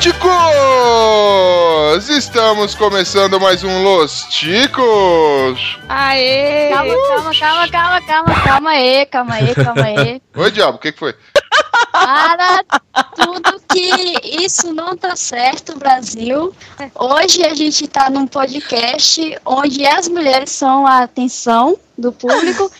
Ticos? Estamos começando mais um Los Ticos. Aê! Calma, calma, calma, calma, calma, calma aí, calma aí, calma aí. Oi, diabo, o que, que foi? Para tudo que isso não tá certo, Brasil. Hoje a gente tá num podcast onde as mulheres são a atenção do público.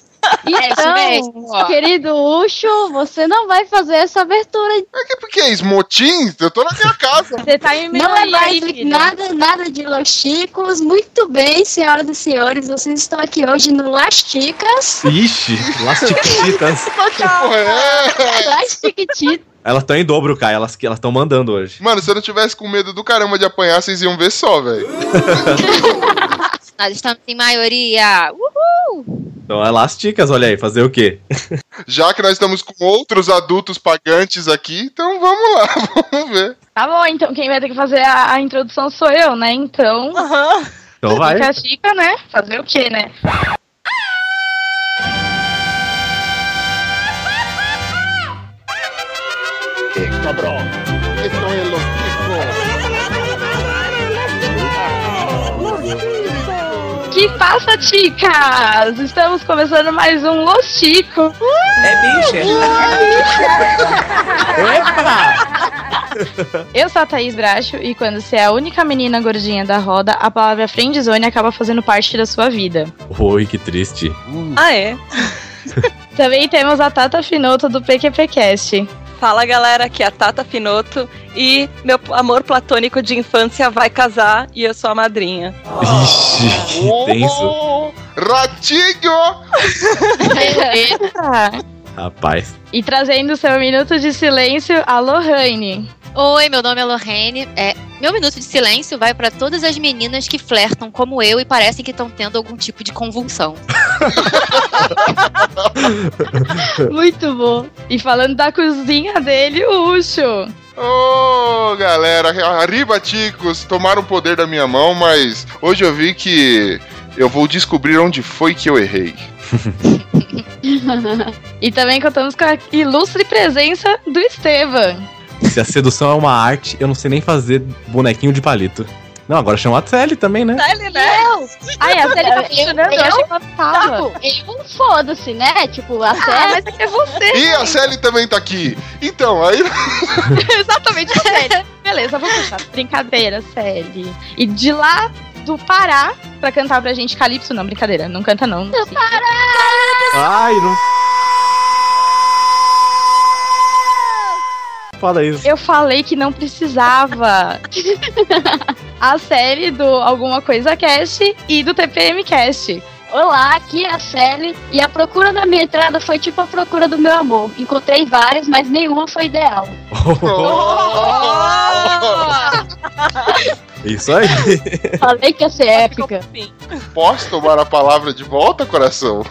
É isso mesmo, Então, querido Ucho, você não vai fazer essa abertura. É que porque é esmotim? Eu tô na minha casa. Você tá em Não é mais aí, nada, nada de Los Chicos. Muito bem, senhoras e senhores, vocês estão aqui hoje no Las Chicas. Ixi, las chiquititas. Porra, é. Elas estão em dobro, Kai. Elas estão mandando hoje. Mano, se eu não tivesse com medo do caramba de apanhar, vocês iam ver só, velho. Nós estamos em maioria. Uhul! Então é las chicas, olha aí, fazer o quê? Já que nós estamos com outros adultos pagantes aqui, então vamos lá, vamos ver. Tá bom, então quem vai ter que fazer a, a introdução sou eu, né? Então, Então vai. fica a chica, né? Fazer o quê, né? Que passa, chicas? Estamos começando mais um Los Chico. É bicha. Epa! Eu sou a Thaís Bracho e quando você é a única menina gordinha da roda, a palavra friendzone acaba fazendo parte da sua vida. Oi, que triste. Ah, é? Também temos a Tata Finoto do PQPcast. Fala galera, aqui é a Tata Finoto e meu amor platônico de infância vai casar e eu sou a madrinha. Ixi, que tenso. Oh, ratinho! Rapaz. e trazendo seu minuto de silêncio, a Lohane. Oi, meu nome é Lorraine. É, meu minuto de silêncio vai para todas as meninas que flertam como eu e parecem que estão tendo algum tipo de convulsão. Muito bom. E falando da cozinha dele, o Ucho. Ô, galera, arriba, ticos, tomaram o poder da minha mão, mas hoje eu vi que eu vou descobrir onde foi que eu errei. E também contamos com a ilustre presença do Estevam. Se a sedução é uma arte, eu não sei nem fazer bonequinho de palito. Não, agora chama a Sally também, né? Ele, né? Ai, a série tá Eu- funcionando, eu, eu- achei que ela tava. Tipo, eu foda-se, né? Tipo, a Ah, série. mas é é você. E a Sally também tá aqui. Então, aí. Exatamente, a série. Beleza, vou puxar. Brincadeira, Sally. E de lá do Pará pra cantar pra gente Calypso, não, brincadeira, não canta não. não sei. Ai, não. Fala isso. Eu falei que não precisava. a série do Alguma Coisa Cast e do TPM Cast. Olá, aqui é a Sally. E a procura da minha entrada foi tipo a procura do meu amor. Encontrei várias, mas nenhuma foi ideal. Isso aí. Falei que ia ser épica. Posso tomar a palavra de volta, coração?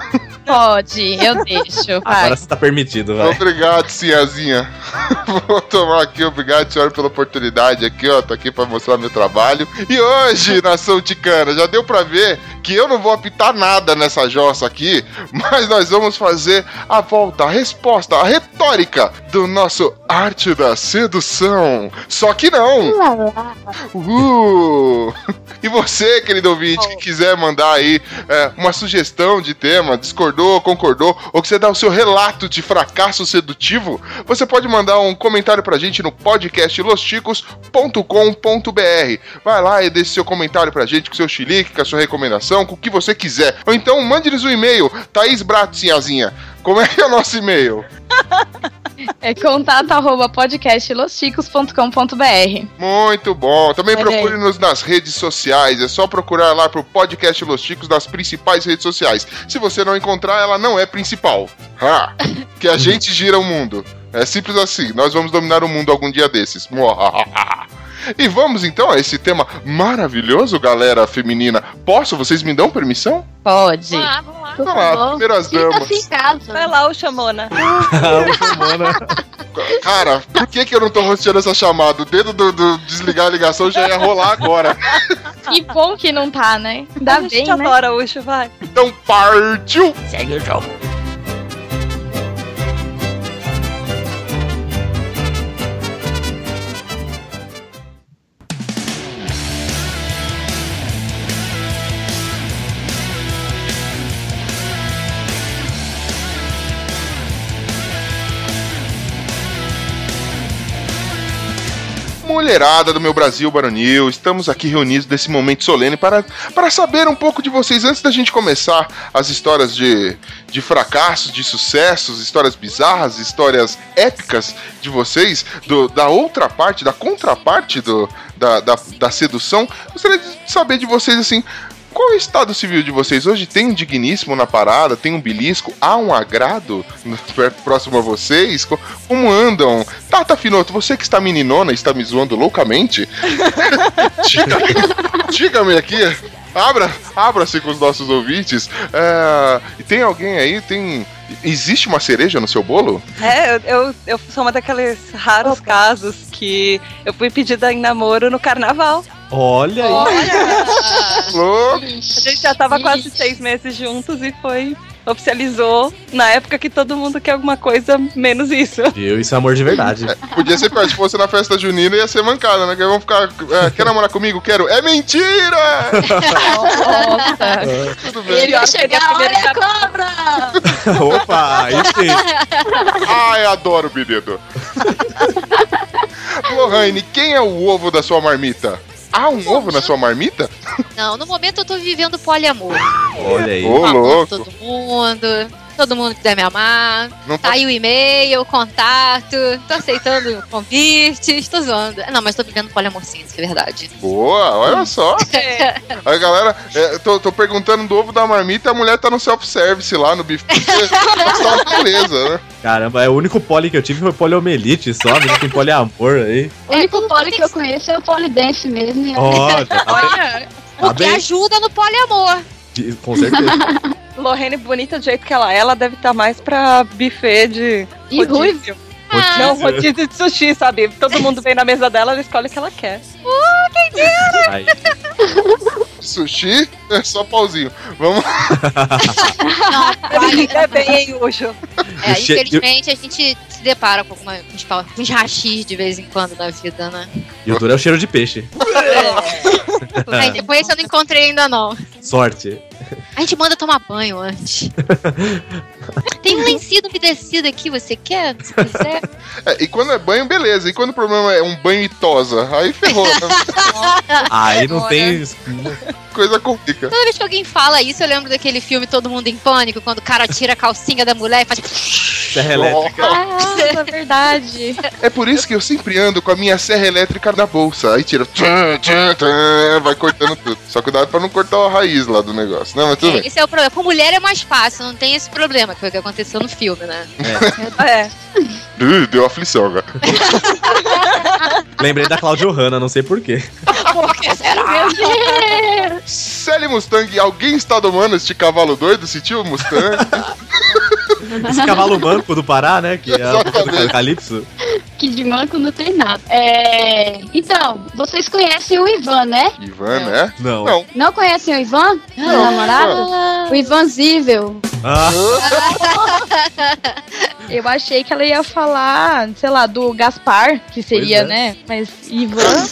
Pode, eu deixo. Vai. Agora você tá permitido, vai. Obrigado, Sinhazinha. Vou tomar aqui, obrigado, senhora, pela oportunidade aqui, ó. Tô aqui pra mostrar meu trabalho. E hoje, nação ticana, já deu pra ver que eu não vou apitar nada nessa jossa aqui, mas nós vamos fazer a volta, a resposta, a retórica do nosso Arte da Sedução. Só que não! Lá. Uh! E você, querido ouvinte, que quiser mandar aí é, uma sugestão de tema, discordou, concordou, ou que você dá o seu relato de fracasso sedutivo, você pode mandar um comentário pra gente no podcast losticos.com.br. Vai lá e deixe seu comentário pra gente com seu chilique, com a sua recomendação, com o que você quiser. Ou então mande-lhes um e-mail, Thaís Bratzinhazinha. Como é que é o nosso e-mail? É contato arroba podcastlosticos.com.br. Muito bom. Também procure-nos nas redes sociais. É só procurar lá pro podcast Los Chicos nas principais redes sociais. Se você não encontrar, ela não é principal. Ha! Que a gente gira o mundo. É simples assim. Nós vamos dominar o mundo algum dia desses. E vamos então a esse tema maravilhoso, galera feminina. Posso? Vocês me dão permissão? Pode. Vamos lá, vamos lá. Então lá, favor. primeiras Sinta-se damas. em casa. Vai lá, o Chamona. Cara, por que, que eu não tô rosteando essa chamada? O dedo do, do desligar a ligação já ia rolar agora. Que bom que não tá, né? Ainda a gente bem, né? adora, Ucho, vai. Então partiu! Segue o jogo. Mulherada do meu Brasil Baronil, estamos aqui reunidos nesse momento solene para, para saber um pouco de vocês antes da gente começar as histórias de, de fracassos, de sucessos, histórias bizarras, histórias épicas de vocês, do, da outra parte, da contraparte do, da, da, da sedução. Gostaria de saber de vocês assim. Qual é o estado civil de vocês? Hoje tem um digníssimo na parada, tem um belisco, há um agrado próximo a vocês? Co- Como andam? Tata Finoto, você que está meninona e está me zoando loucamente, diga- diga-me aqui, abra, abra-se com os nossos ouvintes. É, e tem alguém aí, tem... Existe uma cereja no seu bolo? É, eu, eu, eu sou uma daqueles raros casos que eu fui pedida em namoro no carnaval. Olha aí. Louco! A gente já tava quase seis meses juntos e foi. Oficializou na época que todo mundo quer alguma coisa menos isso. Viu? Isso é amor de verdade. Podia ser pior, se fosse na festa junina ia ser mancada, né? Que vão ficar. é, quer namorar comigo? Quero. É mentira! Nossa. Tudo bem. Ele vai a chegar, primeira olha a cobra! Opa, aí sim. Ai, adoro o menino. Lohane, quem é o ovo da sua marmita? Há um ovo na sua marmita? Não, no momento eu tô vivendo poliamor. Olha aí. Ô, louco. todo mundo. Todo mundo quiser me amar. Não Tá aí o e-mail, o contato. Tô aceitando convites, tô zoando. Não, mas tô vivendo poliamor sim, isso é verdade. Boa, olha só. Aí, galera, é, tô, tô perguntando do ovo da marmita e a mulher tá no self-service lá no bife. Mas tá uma beleza, né? Caramba, é o único poli que eu tive foi poliomielite só, não tem poliamor aí. O único pole que eu conheço é o polidense mesmo. já tá bem, Olha, tá Porque bem. ajuda no poliamor. Com certeza. Lorraine, bonita do jeito que ela é, ela deve estar mais pra buffet de E rodízio. Ah, Não, rodízio de sushi, sabe? Todo mundo vem na mesa dela, ela escolhe o que ela quer. Aí. Sushi é só pauzinho. Vamos. não, É bem, hein, Ujo? É, infelizmente a gente se depara com, com uns pau- com uns rachis de vez em quando na vida, né? E o duro é o cheiro de peixe. Aí, com esse eu não encontrei ainda não. Sorte. A gente manda tomar banho antes. Tem um lencinho umedecido aqui, você quer? Se quiser. É, e quando é banho, beleza. E quando o problema é um banho e tosa, aí ferrou. né? Aí não Agora. tem. Coisa complica. Toda vez que alguém fala isso, eu lembro daquele filme Todo Mundo em Pânico, quando o cara tira a calcinha da mulher e faz. Serra elétrica. nossa, é verdade. É por isso que eu sempre ando com a minha serra elétrica na bolsa. Aí tira. vai cortando tudo. Só cuidado pra não cortar a raiz lá do negócio. Não, mas tudo bem. É, esse é o problema. Com mulher é mais fácil, não tem esse problema, foi o que aconteceu no filme, né? É. Ih, deu aflição agora. Lembrei da Claudio Hanna, não sei porquê. Por que será? Sally Mustang, alguém está domando este cavalo doido? Sentiu o Mustang? Esse cavalo manco do Pará, né? Que é Exatamente. Calypso. Que de manco não tem nada. É... Então, vocês conhecem o Ivan, né? Ivan, né? Não. Não. Não conhecem o Ivan? Meu namorado? O Ivan Zível. Ah, Eu achei que ela ia falar, sei lá, do Gaspar, que seria, é. né? Mas Ivan.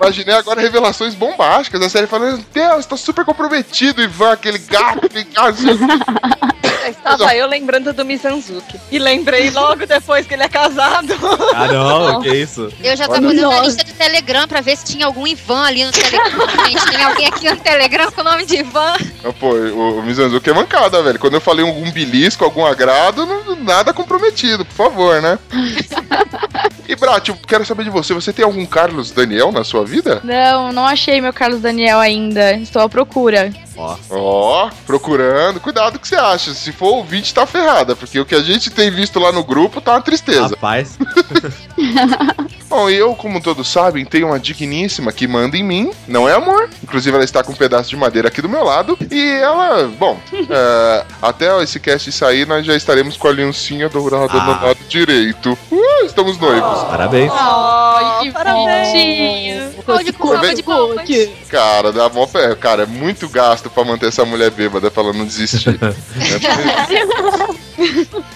Imaginei agora revelações bombásticas. A série falando: Deus, tá super comprometido, Ivan, aquele gato, aquele gato. Estava eu lembrando do Mizanzuki. E lembrei logo depois que ele é casado. ah, não, que isso? Eu já tava Olha, olhando a lista do Telegram pra ver se tinha algum Ivan ali no Telegram. Gente, tem alguém aqui no Telegram com o nome de Ivan? Pô, o, o Mizanzuki é mancada, velho. Quando eu falei algum belisco, algum agrado, não- nada comprometido, por favor, né? e, Brat, eu quero saber de você. Você tem algum Carlos Daniel na sua vida? Não, não achei meu Carlos Daniel ainda. Estou à procura. Ó, Ó, procurando. Cuidado que você acha. Se for ouvinte, tá ferrada. Porque o que a gente tem visto lá no grupo tá uma tristeza. rapaz. Bom, e eu, como todos sabem, tenho uma digníssima que manda em mim, não é amor. Inclusive, ela está com um pedaço de madeira aqui do meu lado. E ela, bom, é, até esse cast sair, nós já estaremos com a aliancinha dourada Ah. no lado direito. Uh, estamos noivos. Parabéns. Ai, que parabéns. bonitinho. Salva de palmas, salva de. Cara, dá mó pé. Cara, é muito gasto pra manter essa mulher bêbada pra ela não desistir. É,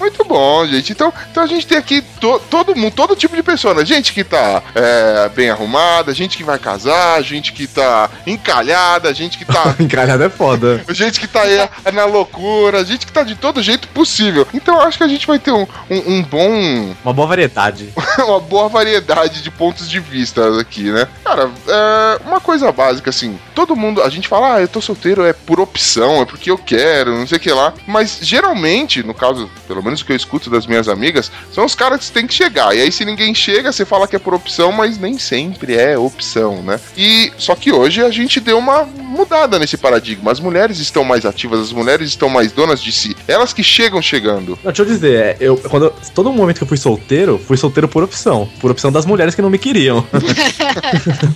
Muito bom, gente. Então, então a gente tem aqui to- todo mundo, todo tipo de pessoa, né? Gente que tá é, bem arrumada, gente que vai casar, gente que tá encalhada, gente que tá. Encalhado é foda. gente que tá aí é, na loucura, gente que tá de todo jeito possível. Então eu acho que a gente vai ter um, um, um bom. Uma boa variedade. uma boa variedade de pontos de vista aqui, né? Cara, é uma coisa básica, assim, todo mundo, a gente fala, ah, eu tô solteiro é por opção, é porque eu quero, não sei o que lá. Mas geralmente, no caso, pelo menos o que eu escuto das minhas amigas, são os caras que têm que chegar. E aí, se ninguém chega, você fala que é por opção, mas nem sempre é opção, né? E só que hoje a gente deu uma mudada nesse paradigma. As mulheres estão mais ativas, as mulheres estão mais donas de si. Elas que chegam chegando. Não, deixa eu dizer, é, eu, quando, eu- todo momento que eu fui solteiro, fui solteiro por opção. Por opção das mulheres que não me queriam.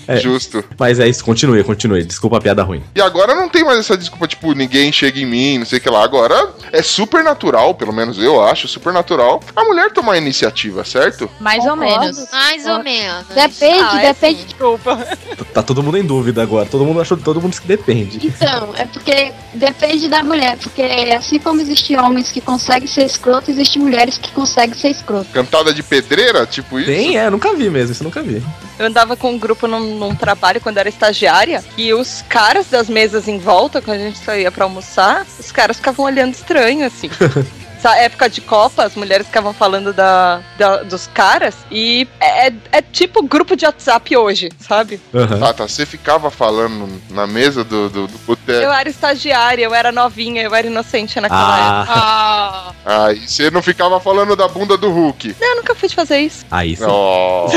É. Justo. Mas é isso, continue, continue. Desculpa a piada ruim. E agora não tem mais essa desculpa, tipo, ninguém chega em mim, não sei o que lá. Agora é super natural, pelo menos eu acho, super natural, a mulher tomar a iniciativa, certo? Mais ou menos. Mais ou menos. Depende, Ah, é depende. Desculpa. Tá- Tá todo mundo em dúvida agora. Todo mundo achou todo mundo que depende. Então, é porque depende da mulher, porque assim como existem homens que conseguem ser escroto, existem mulheres que conseguem ser escroto. Cantada de pedreira, tipo isso. Tem, é, nunca vi mesmo, isso nunca vi. Eu andava com um grupo num, num trabalho quando era estagiária e os caras das mesas em volta, quando a gente saía pra almoçar, os caras ficavam olhando estranho, assim. Essa época de Copa, as mulheres ficavam falando da, da- dos caras e é, é tipo grupo de WhatsApp hoje, sabe? Aham. Ah, tá. Você ficava falando na mesa do, do, do boteco. Eu era estagiária, eu era novinha, eu era inocente naquela época. Ah, Ah, Ah, e você não ficava falando da bunda do Hulk. Eu nunca fui de fazer isso. aí sim. Ó,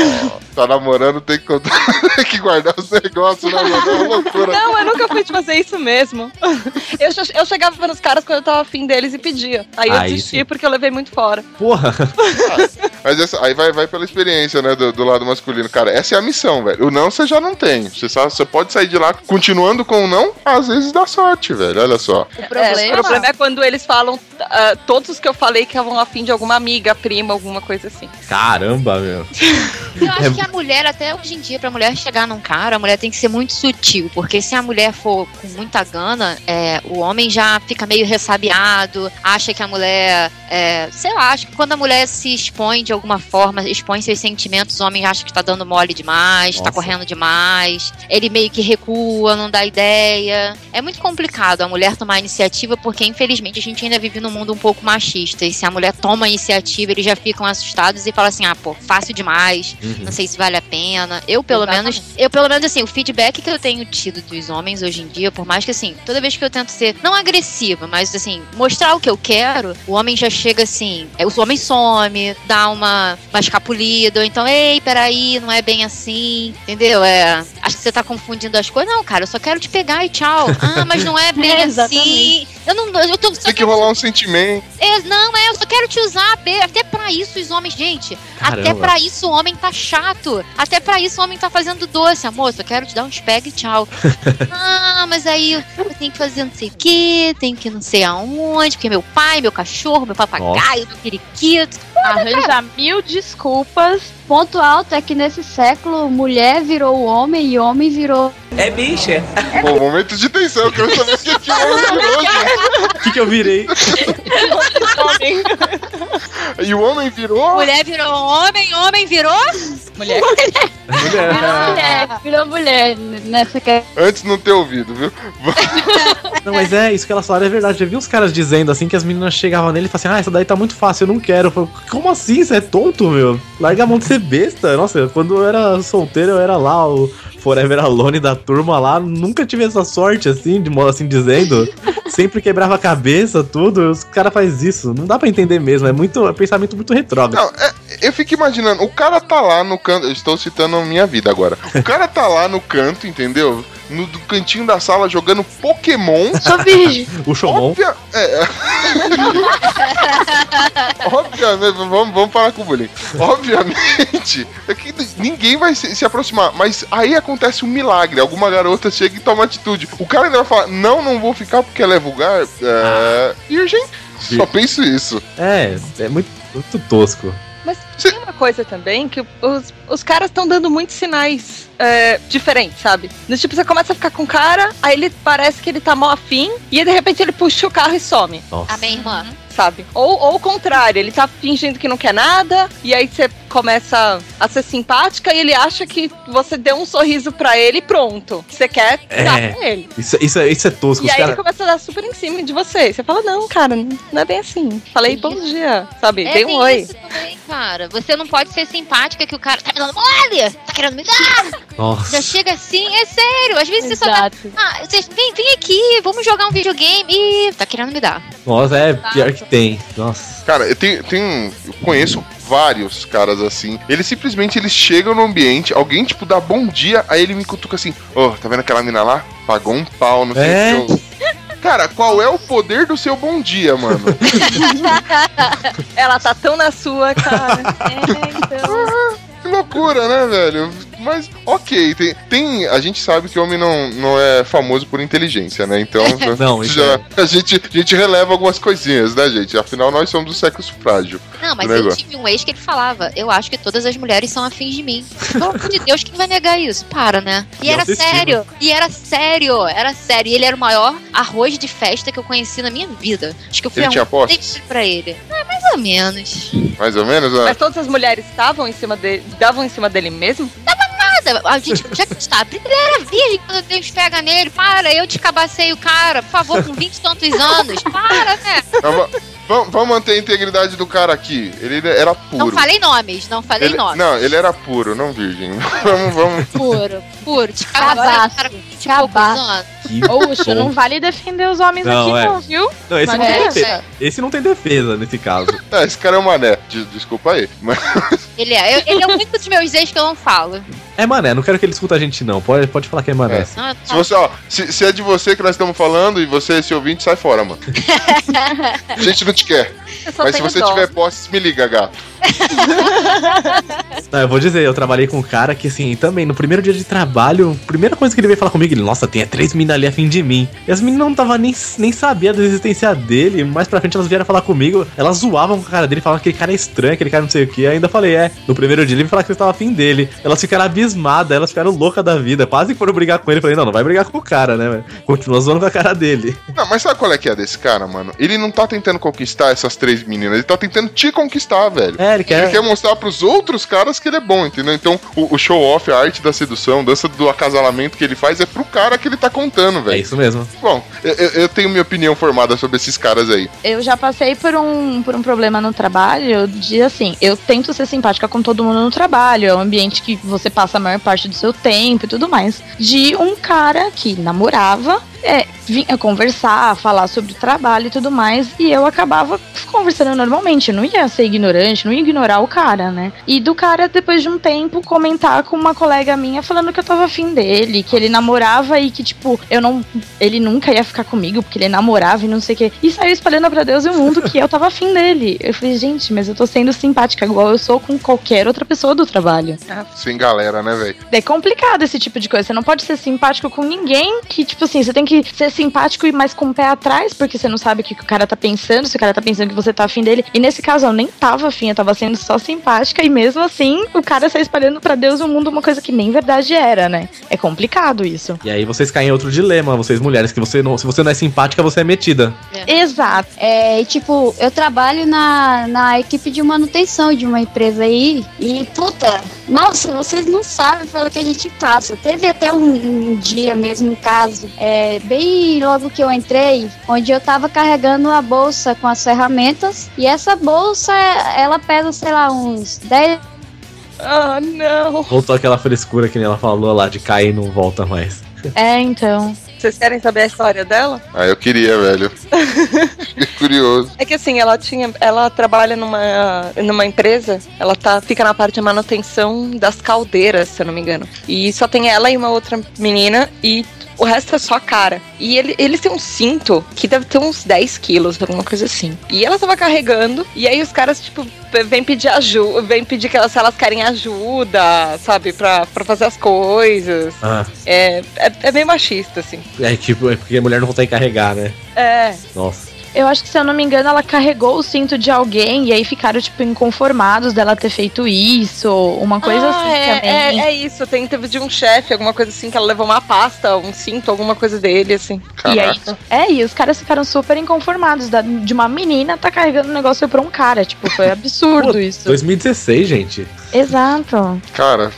tá namorando, tem que, contar- tem que guardar os negócios, né? É uma loucura. Não, eu nunca fui de fazer isso mesmo. Eu, eu chegava nos caras quando eu tava afim deles e pedia. Aí eu Aí desisti sim. porque eu levei muito fora. Porra. Mas essa- aí vai, vai pela experiência, né, do, do lado masculino. Cara, essa é a missão, velho. O não você já não tem. Você, só, você pode sair de lá continuando com o não, às vezes dá sorte, velho. Olha só. O É, problema, o problema é quando eles falam, ah, todos os que eu falei que estavam afim de alguma amiga, prima, alguma coisa assim. Caramba, meu. eu acho É- que a mulher, até hoje em dia, pra mulher chegar num cara, a mulher tem que ser muito sutil. Porque se a mulher for com muita gana, é, o homem já fica meio ressabiado, acha que a mulher. É, sei lá, acho que quando a mulher se expõe de alguma forma, expõe seus sentimentos, o homem acha que tá dando mole demais, tá Nossa. correndo demais. Ele meio que recua, não dá ideia. É muito complicado a mulher tomar a iniciativa, porque infelizmente a gente ainda vive num mundo um pouco machista. E se a mulher toma a iniciativa, eles já ficam assustados e falam assim: ah, pô, fácil demais Uhum. não sei se vale a pena. Eu, pelo Exatamente. menos, eu, pelo menos, assim, o feedback que eu tenho tido dos homens hoje em dia, por mais que, assim, toda vez que eu tento ser, não agressiva, mas, assim, mostrar o que eu quero, o homem já chega assim, é, o homem some, dá uma, uma escapulida, ou então, ei, peraí, não é bem assim, entendeu? É, acho que você tá confundindo as coisas. Não, cara, eu só quero te pegar e tchau. Ah, mas não é bem É, assim. Eu não, eu tô, Tem que rolar um sentimento. é, não, é, eu só quero te usar, até pra isso os homens, gente, até Caramba. pra isso o homem tá chato, até pra isso o homem tá fazendo doce, amor, só quero te dar um spag e tchau. ah, mas aí eu tenho que fazer não sei o que, tenho que não sei aonde, porque meu pai, meu cachorro, meu papagaio, meu periquito. arranja mil desculpas. Ponto alto é que nesse século, mulher virou homem e homem virou. Pô, momento de tensão, eu quero saber o que que é virou, O que, que eu virei? Homem. E o homem virou. Mulher virou homem, homem virou. Mulher. Mulher. Mulher, virou mulher nessa que Antes não ter ouvido, viu? Não, mas é, isso que ela falaram é verdade. Já vi uns caras dizendo assim que as meninas chegavam nele e falavam assim: Ah, essa daí tá muito fácil, eu não quero. Eu falei, Como assim? Você é tonto, meu? Larga a mão de ser besta. Nossa, quando eu era solteiro, eu era lá o Forever Alone da turma lá. Nunca tive essa sorte assim, de modo assim dizendo. Sempre quebrava a cabeça, tudo. Os caras fazem isso. Não dá pra entender mesmo. É muito é pensamento muito retrógrado. Não, é- eu fico imaginando, o cara tá lá no canto. Estou citando a minha vida agora. O cara tá lá no canto, entendeu? No do cantinho da sala jogando Pokémon. Sou virgem. O Shomon. Óbvia, é. Obviamente, vamos, vamos parar com o bullying. Obviamente, é que ninguém vai se, se aproximar. Mas aí acontece um milagre. Alguma garota chega e toma atitude. O cara ainda vai falar: Não, não vou ficar porque ela é vulgar. É. Virgem. Só penso isso. É, é muito, muito tosco. Mas tem uma coisa também que os, os caras estão dando muitos sinais é, diferentes, sabe? No tipo, você começa a ficar com o cara, aí ele parece que ele tá mó afim, e aí, de repente ele puxa o carro e some. Nossa. A minha irmã. sabe? Ou, ou o contrário, ele tá fingindo que não quer nada, e aí você começa a ser simpática e ele acha que você deu um sorriso pra ele e pronto. Você quer É. dar pra ele. Isso, isso, é- isso é tosco. E Os aí cara... ele começa a dar super em cima de você. Você fala, não, cara, não é bem assim. Falei bom dia, sabe? É, Dei um tem oi. isso também, cara. Você não pode ser simpática que o cara tá me dando mole, tá querendo me dar. Nossa. Já chega assim, é sério. Às vezes você só tá. Exato. Ah, vocês, vem, vem aqui, vamos jogar um videogame. Ih, tá querendo me dar. Nossa, é pior que tem. Nossa. Cara, eu tenho, tenho- eu conheço vários caras assim. Eles simplesmente eles chegam no ambiente, alguém tipo dá bom dia, aí ele me cutuca assim: Ô, tá vendo aquela mina lá? Pagou um pau, não sei É? o que. eu- Cara, qual é o poder do seu bom dia, mano? Ela tá tão na sua, cara. É, então. Que loucura, né, velho? Mas, ok, tem, tem- a gente sabe que homem não, não é famoso por inteligência, né? Então, Não, já, a, gente, a gente releva algumas coisinhas, né, gente? Afinal, nós somos do sexo frágil. Não, mas Que eu tive um ex que ele falava: Eu acho que todas as mulheres são afins de mim. Pelo amor de Deus, quem vai negar isso? Para, né? E E era sério, e era sério, era sério. E ele era o maior arroz de festa que eu conheci na minha vida. Acho que eu fui Ele tinha um pra ele. É, mais ou menos. Mais ou menos, né? Mas todas as mulheres estavam em cima dele, davam em cima dele mesmo? Nada, a gente já está. Ele era virgem quando Deus pega nele. Para, eu descabacei o cara, por favor, com 20 e tantos anos. Para, né? Va- Vamos, manter a integridade do cara aqui. Ele era puro. Não falei nomes, não falei Ele- nomes. não, ele era puro, não virgem. vamos, vamos. Puro, puro. Descabacei Cabaço. o cara com 20 poucos Cabaço. bom. não vale defender os homens Não, aqui, é. não, viu? Não, esse, não tem é, defesa. esse não tem defesa nesse caso. É, esse cara é um mané. De- desculpa aí. Mas Ele é. Eu- ele é o único dos meus ex que eu não falo. É mané, não quero que ele escuta a gente, não. Pode, pode falar que é mané. É. Não, eu se você, ó, se, se é de você que nós estamos falando e você, esse ouvinte, sai fora, mano. A gente não te quer. Mas se você dó. tiver posse, me liga, gato. Não, eu vou dizer, eu trabalhei com um cara que, assim, também, no primeiro dia de trabalho, a primeira coisa que ele veio falar comigo, ele, nossa, tem três meninas ali a fim de mim. E as meninas não tava nem, nem sabia da existência dele, mais pra frente elas vieram falar comigo, elas zoavam com a cara dele, falavam que aquele cara é estranho, aquele cara não sei o que. Ainda falei, é, no primeiro dia ele veio falar que eu estava afim dele. Elas ficaram abismadas, elas ficaram loucas da vida, quase foram brigar com ele. Falei, não, não vai brigar com o cara, né? velho? Continua zoando com a cara dele. Não, mas sabe qual é que é desse cara, mano? Ele não tá tentando conquistar essas três meninas, ele tá tentando te conquistar, velho. É, ele quer. Ele quer mostrar pros outros caras que ele é bom, entendeu? Então, o, o show-off, a arte da sedução, dança do acasalamento que ele faz é pro cara que ele tá contando, É velho. isso mesmo. Bom, eu, eu- eu tenho minha opinião formada sobre esses caras aí. Eu já passei por um, por um problema no trabalho de assim, eu tento ser simpática com todo mundo no trabalho, é um ambiente que você passa a maior parte do seu tempo e tudo mais. De um cara que namorava, é, vinha conversar, falar sobre o trabalho e tudo mais, e eu acabava conversando normalmente, eu não ia ser ignorante, não ia ignorar o cara, né? E do cara, depois de um tempo, comentar com uma colega minha falando que eu tava afim dele, que ele namorava e que, tipo, eu não. Ele nunca ia ficar comigo, porque ele namorava e não sei o quê. E saiu espalhando pra Deus e o mundo que eu tava afim dele. Eu falei, gente, mas eu tô sendo simpática igual eu sou com qualquer outra pessoa do trabalho. Sem galera, né, velho? É complicado esse tipo de coisa. Você não pode ser simpático com ninguém que, tipo assim, você tem que ser simpático e mais com o pé atrás, porque você não sabe o que que o cara tá pensando, se o cara tá pensando que você tá afim dele. E nesse caso eu nem tava afim, eu tava sendo só simpática, e mesmo assim o cara sai espalhando pra Deus e o mundo uma coisa que nem verdade era, né? É complicado isso. E aí vocês caem em outro dilema, vocês mulheres, que você não, se você não é simpática, você é metida. Exato. É, e, tipo, eu trabalho na, na equipe de manutenção de uma empresa aí. E, puta, nossa, vocês não sabem pelo que a gente passa. Teve até um, um dia mesmo, um caso, é, bem logo que eu entrei, onde eu tava carregando a bolsa com as ferramentas. E essa bolsa, ela pesa, sei lá, uns 10 Ah, não. Voltou aquela frescura que nem ela falou lá de cair e não volta mais. É, então. Vocês querem saber a história dela? Ah, eu queria, velho. Fiquei curioso. É que assim, ela tinha. Ela trabalha numa, numa empresa, ela tá, fica na parte de manutenção das caldeiras, se eu não me engano. E só tem ela e uma outra menina e. O resto é só a cara. E ele, eles têm um cinto que deve ter uns 10 quilos, alguma coisa assim. E ela tava carregando, e aí os caras, tipo, vêm pedir ajuda, vêm pedir que elas, se elas querem ajuda, sabe, pra, pra fazer as coisas. Ah, É, é, é meio machista, assim. é tipo, é porque a mulher não consegue carregar, né? É. Nossa. Eu acho que, se eu não me engano, ela carregou o cinto de alguém e aí ficaram, tipo, inconformados dela ter feito isso, uma coisa Ah, assim é, também. é, é isso, tem, teve de um chefe, alguma coisa assim, que ela levou uma pasta, um cinto, alguma coisa dele, assim. E aí, Caraca. é, e os caras ficaram super inconformados da- de uma menina tá carregando um negócio pra um cara. Tipo, foi absurdo Pô, isso. 2016, gente. Exato. Cara,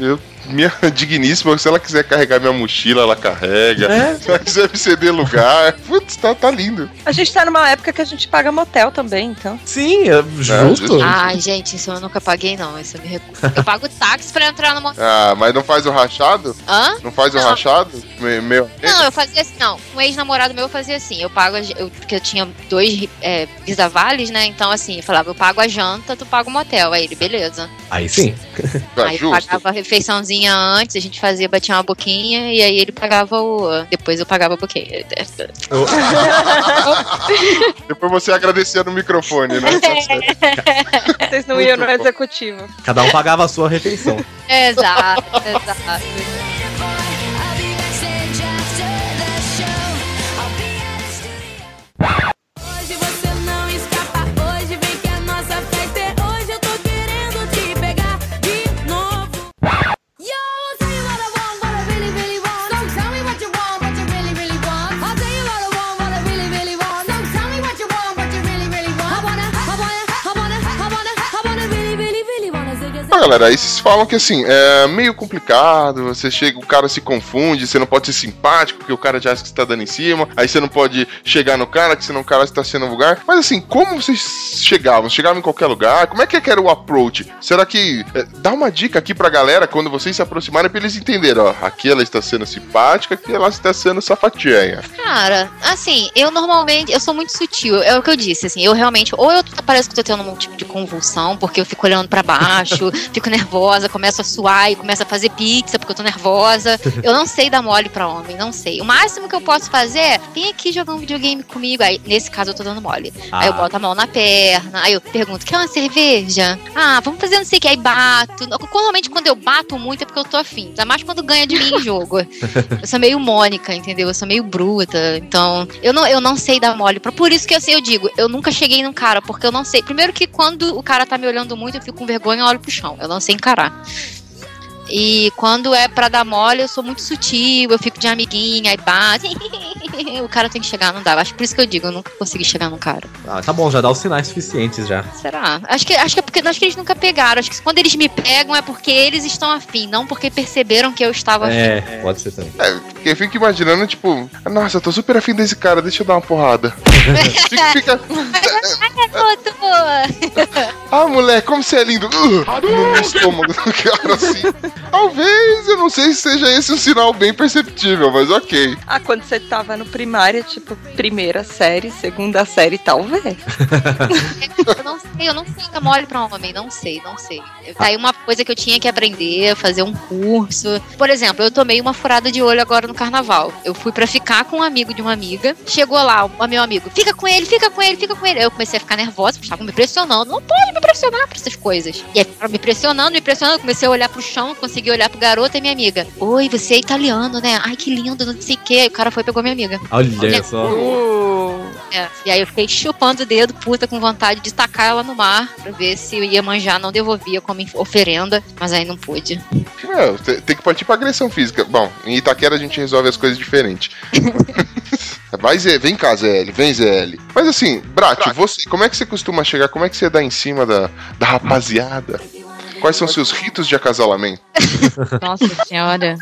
eu. Minha digníssima, se ela quiser carregar minha mochila, ela carrega. É. Se ela quiser me ceder lugar. Putz, tá, tá lindo. A gente tá numa época que a gente paga motel também, então. Sim, é justo. justo. Ai, gente, isso eu nunca paguei, não. Isso eu me recuso. Eu pago táxi pra entrar no motel. Ah, mas não faz o rachado? Hã? Não faz o Não. rachado? Me- Meu. Não, eu fazia assim, não. Um ex-namorado meu eu fazia assim. Eu pago, eu, porque eu tinha dois é, bisavales, né? Então, assim, eu falava, eu pago a janta, tu paga o motel. Aí ele, beleza. Aí sim. Tá aí eu justo. pagava a refeiçãozinha antes, a gente fazia, batia uma boquinha, e aí ele pagava o. Depois eu pagava a boquinha. Depois você agradecia no microfone, né? Certo. Vocês não Muito iam no bom. executivo. Cada um pagava a sua refeição. exato, exato. Galera, aí vocês falam que assim, é meio complicado, você chega, o cara se confunde, você não pode ser simpático, porque o cara já acha que você tá dando em cima, aí você não pode chegar no cara, que senão o cara está sendo vulgar. Mas assim, como vocês chegavam? Chegavam em qualquer lugar? Como é que era o approach? Será que. é, dá uma dica aqui pra galera quando vocês se aproximarem pra eles entenderem, ó, aqui ela está sendo simpática, aqui ela está sendo safatinha. Cara, assim, eu normalmente, eu sou muito sutil, é o que eu disse, assim, eu realmente, ou eu parece que tô tendo um tipo de convulsão, porque eu fico olhando pra baixo, fico nervosa, começo a suar e começo a fazer pizza porque eu tô nervosa. Eu não sei dar mole pra homem, não sei. O máximo que eu posso fazer é, vem aqui jogar um videogame comigo, aí, nesse caso eu tô dando mole. Aí eu Ah. boto a mão na perna, aí eu pergunto, quer uma cerveja? Ah, vamos fazer não sei o que, aí bato. Normalmente quando eu bato muito é porque eu tô afim, ainda mais quando ganha de mim em jogo. Eu sou meio Mônica, entendeu? Eu sou meio bruta. Então, eu não, eu não sei dar mole. Pra- Por isso que assim, eu digo, eu nunca cheguei num cara, porque eu não sei. Primeiro que quando o cara tá me olhando muito, eu fico com vergonha e olho pro chão. Eu não sei encarar. E quando é pra dar mole, eu sou muito sutil, eu fico de amiguinha, aí bate. o cara tem que chegar, não dá. Acho por isso que eu digo, eu nunca consegui chegar num cara. Ah, tá bom, já dá os sinais suficientes já. Será? Acho que, acho que é porque acho que eles nunca pegaram. Acho que quando eles me pegam é porque eles estão afim, não porque perceberam que eu estava afim. É, pode ser também. É, porque eu fico imaginando, tipo, nossa, eu tô super afim desse cara, deixa eu dar uma porrada. fica, fica, Ah, moleque, como você é lindo. Uh, no meu estômago do cara, assim. Talvez, eu não sei se seja esse um sinal bem perceptível, mas ok. Ah, quando você tava no primário, tipo, primeira série, segunda série, talvez. Eu não sei, eu não sei dar mole pra homem, não sei, não sei. Tá aí uma coisa que eu tinha que aprender, fazer um curso. Por exemplo, eu tomei uma furada de olho agora no carnaval. Eu fui pra ficar com um amigo de uma amiga. Chegou lá, o meu amigo, fica com ele, fica com ele, fica com ele. Eu comecei a ficar nervosa, porque estavam me pressionando. Não pode me pressionar pra essas coisas. E aí ficaram me pressionando, me pressionando. Eu comecei a olhar pro chão, consegui olhar pro garoto e minha amiga. Oi, você é italiano, né? Ai, que lindo, não sei o quê. Aí o cara foi e pegou minha amiga. Olha só. Uh, É, e aí eu fiquei chupando o dedo, puta, com vontade de tacar ela no mar, pra ver se eu ia manjar, não devolvia como oferenda, mas aí não pude. É, te- tem que partir pra agressão física. Bom, em Itaquera a gente resolve as coisas diferente. Vai, Zé, vem cá, ZL, vem, ZL. Mas assim, Brat, você, como é que você costuma chegar? Como é que você dá em cima da, da rapaziada? Quais são seus ritos de acasalamento? Nossa senhora.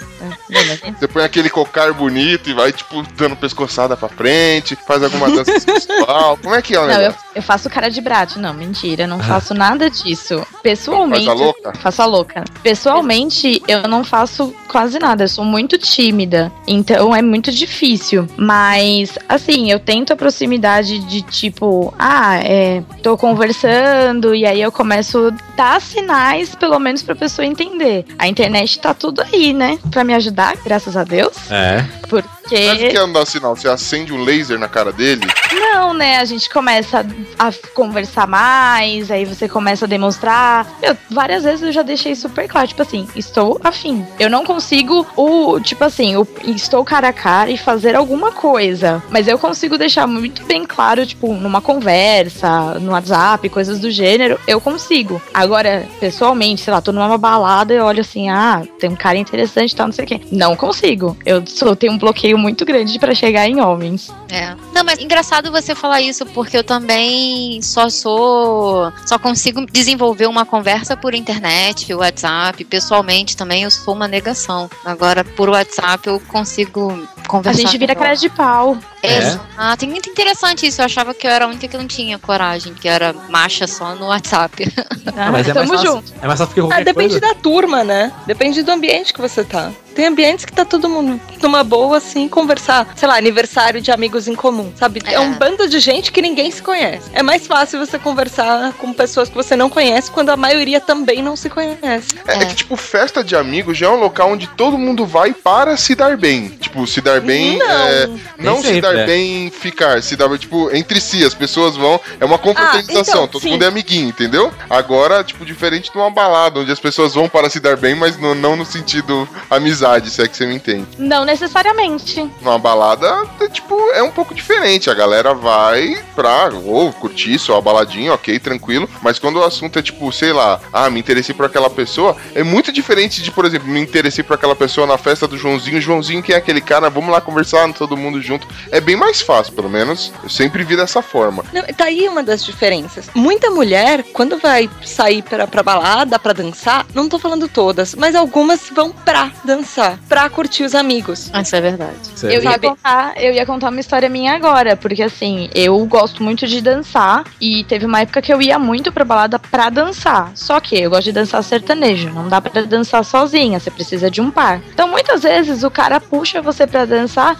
Você põe aquele cocar bonito e vai, tipo, dando pescoçada pra frente, faz alguma dança sensual. Como é que é o Não, eu, negócio? eu faço cara de brate. Não, mentira, eu não faço nada disso. Pessoalmente. Faz a louca? Faço a louca. Pessoalmente, eu não faço quase nada. Eu sou muito tímida. Então é muito difícil. Mas, assim, eu tento a proximidade de tipo, ah, é. Tô conversando e aí eu começo a dar sinais, pelo menos pra pessoa entender. A internet tá tudo aí, né? Pra me ajudar, graças a Deus. É. Porque. Mas o que é não dar sinal? Você acende um laser na cara dele? Não, né? A gente começa a conversar mais, aí você começa a demonstrar. Meu, várias vezes eu já deixei super claro, tipo assim, estou afim. Eu não consigo o, tipo assim, o, estou cara a cara e fazer alguma coisa. Mas eu consigo deixar muito bem claro, tipo, numa conversa, no WhatsApp, coisas do gênero, eu consigo. Agora, pessoalmente, sei lá, tô numa balada e olho assim, ah, tem um cara interessante e tal, não sei o quê. Não consigo. Eu sou, tenho um bloqueio muito grande pra chegar em homens. É. Não, mas engraçado você falar isso, porque eu também só sou. Só consigo desenvolver uma conversa por internet, WhatsApp. Pessoalmente também eu sou uma negação. Agora, por WhatsApp eu consigo A conversar. gente vira cara de pau. É? Ah, tem muito interessante isso. Eu achava que eu era a única que não tinha coragem, que era macha só no WhatsApp. Ah, mas é mais Tamo fácil. junto. É mais fácil porque Ah, depende coisa... da turma, né? Depende do ambiente que você tá. Tem ambientes que tá todo mundo numa boa, assim, conversar. Sei lá, aniversário de amigos em comum, sabe? É. É. um bando de gente que ninguém se conhece. É mais fácil você conversar com pessoas que você não conhece quando a maioria também não se conhece. É, é É. que, tipo, festa de amigos já é um local onde todo mundo vai para se dar bem. Tipo, se dar bem. Não. é, não se sempre, dar é. bem ficar. Se dar, tipo, entre si. As pessoas vão. É uma confraternização. então, todo sim. mundo é amiguinho, entendeu? Agora, tipo, diferente de uma balada, onde as pessoas vão para se dar bem, mas no- não no sentido amizade, se é que você me entende. Não necessariamente. Numa balada, é, tipo, é um pouco diferente. A galera vai pra ou curtir só a baladinha, ok, tranquilo. Mas quando o assunto é tipo, sei lá, ah, me interessei por aquela pessoa, é muito diferente de, por exemplo, me interessei por aquela pessoa na festa do Joãozinho. Joãozinho, quem é aquele cara? Vamos lá conversar, todo mundo junto. É bem mais fácil, pelo menos. Eu sempre vi dessa forma. Não, tá aí uma das diferenças. Muita mulher, quando vai sair pra, pra balada, pra dançar, não tô falando todas, mas algumas vão pra dançar, pra curtir os amigos. Isso é verdade. Isso é Eu ia, contar, eu ia contar uma história minha agora, porque assim, eu gosto muito de dançar e teve uma época que eu ia muito pra balada pra dançar. Só que eu gosto de dançar sertanejo, não dá pra dançar sozinha, você precisa de um par. Então muitas vezes o cara puxa você pra dançar,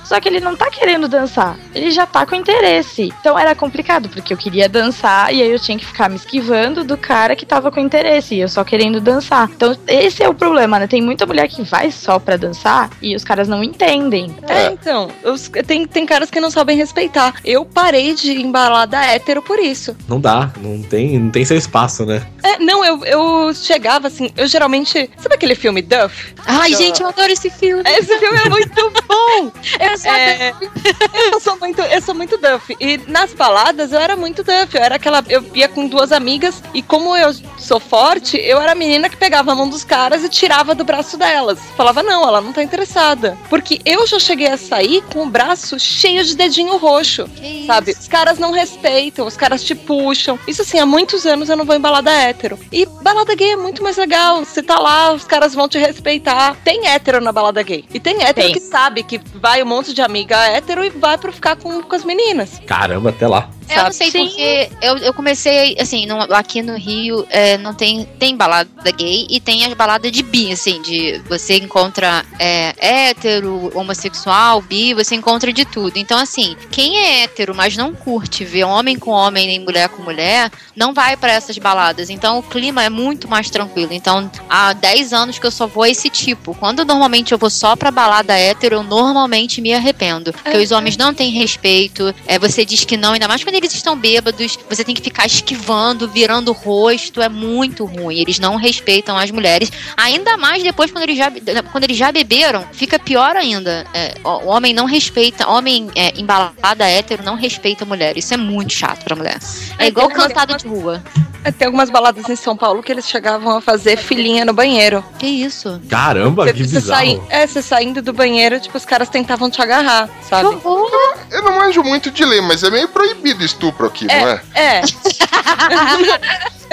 só que ele não tá querendo dançar, ele já tá com interesse. Então era complicado, porque eu queria dançar e aí eu tinha que ficar me esquivando do cara que tava com interesse e eu só querendo dançar. Então esse é o problema, né? Tem muita mulher que vai só pra dançar e os caras não entendem. É, então, os- tem, tem caras que não sabem respeitar. Eu parei de embalada hétero por isso. Não dá, não tem, não tem seu espaço, né? É, não, eu, eu chegava assim, eu geralmente. Sabe aquele filme Duff? Ai, Eu- gente, eu adoro esse filme. Esse filme é muito bom! Eu sou É, eu sou muito, eu sou muito Duff. E nas baladas eu era muito Duff. Eu era aquela. Eu ia com duas amigas e como eu sou forte, eu era a menina que pegava a mão dos caras e tirava do braço delas. Falava, não, ela não tá interessada. Porque eu já cheguei a sair com o braço cheio de dedinho roxo. Que isso? Sabe? Os caras não respeitam, os caras te puxam. Isso assim, há muitos anos eu não vou em balada hétero. E balada gay é muito mais legal. Você tá lá, os caras vão te respeitar. Tem hétero na balada gay. E tem hétero Tem. que sabe que vai um monte de amiga hétero e vai pra ficar com, com as meninas. Caramba, até lá. Eu não sabe? sei Sim. porque eu, eu comecei, assim, no- aqui no Rio é, não tem, tem balada gay e tem as baladas de bi, assim, de você encontra é, hétero, homossexual, bi, você encontra de tudo. Então, assim, quem é hétero, mas não curte ver homem com homem nem mulher com mulher, não vai pra essas baladas. Então, o clima é muito mais tranquilo. Então, há 10 anos que eu só vou a esse tipo. Quando normalmente eu vou só pra balada hétero, eu normalmente me arrependo. Porque É, os homens não têm respeito, é, você diz que não, ainda mais quando eles estão bêbados, você tem que ficar esquivando, virando o rosto, é muito ruim. Eles não respeitam as mulheres. Ainda mais depois quando eles já, quando eles já beberam, fica pior ainda. É, o homem não respeita, homem é, embalada hétero não respeita mulher. Isso é muito chato pra mulher. É É, igual uma- cantado de rua. É, Tem algumas baladas em São Paulo que eles chegavam a fazer filinha no banheiro. Que isso? Caramba, que Você bizarro. sair, é, você saindo do banheiro, tipo, os caras tentavam te agarrar, sabe? Eu não manjo muito de lei, mas é meio proibido estupro aqui, não é? É.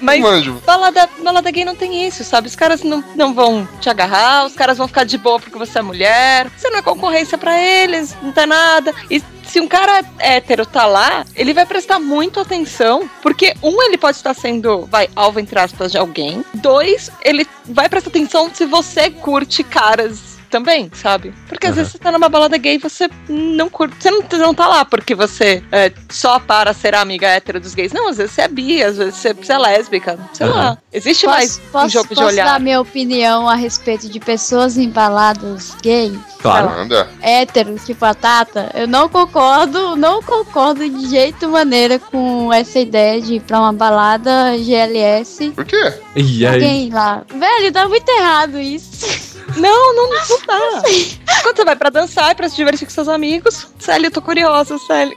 Mas manjo. balada, balada gay não tem isso, sabe? Os caras não, não vão te agarrar, os caras vão ficar de boa porque você é mulher, você não é concorrência pra eles, não tá nada. E se um cara hétero tá lá, ele vai prestar muito atenção, porque um, ele pode estar sendo, vai, alvo entre aspas de alguém. Dois, ele vai prestar atenção se você curte caras também, sabe? Porque às vezes você tá numa balada gay e você não curte. Você não, você não tá lá porque você é, só para ser a amiga hétero dos gays. Não, às vezes você é bi, às vezes você, você é lésbica. Sei Aham. lá. Existe mais um posso, jogo de posso olhar. dar minha opinião a respeito de pessoas em baladas gay? Claro. Anda. héteros, tipo a Tata, eu não concordo, não concordo de jeito maneira com essa ideia de ir pra uma balada GLS. Por quê? E aí? Alguém lá. Velho, tá muito errado isso. Não, não, não dá. Quando você vai pra dançar e pra se divertir com seus amigos, Célia, eu tô curiosa, Célia.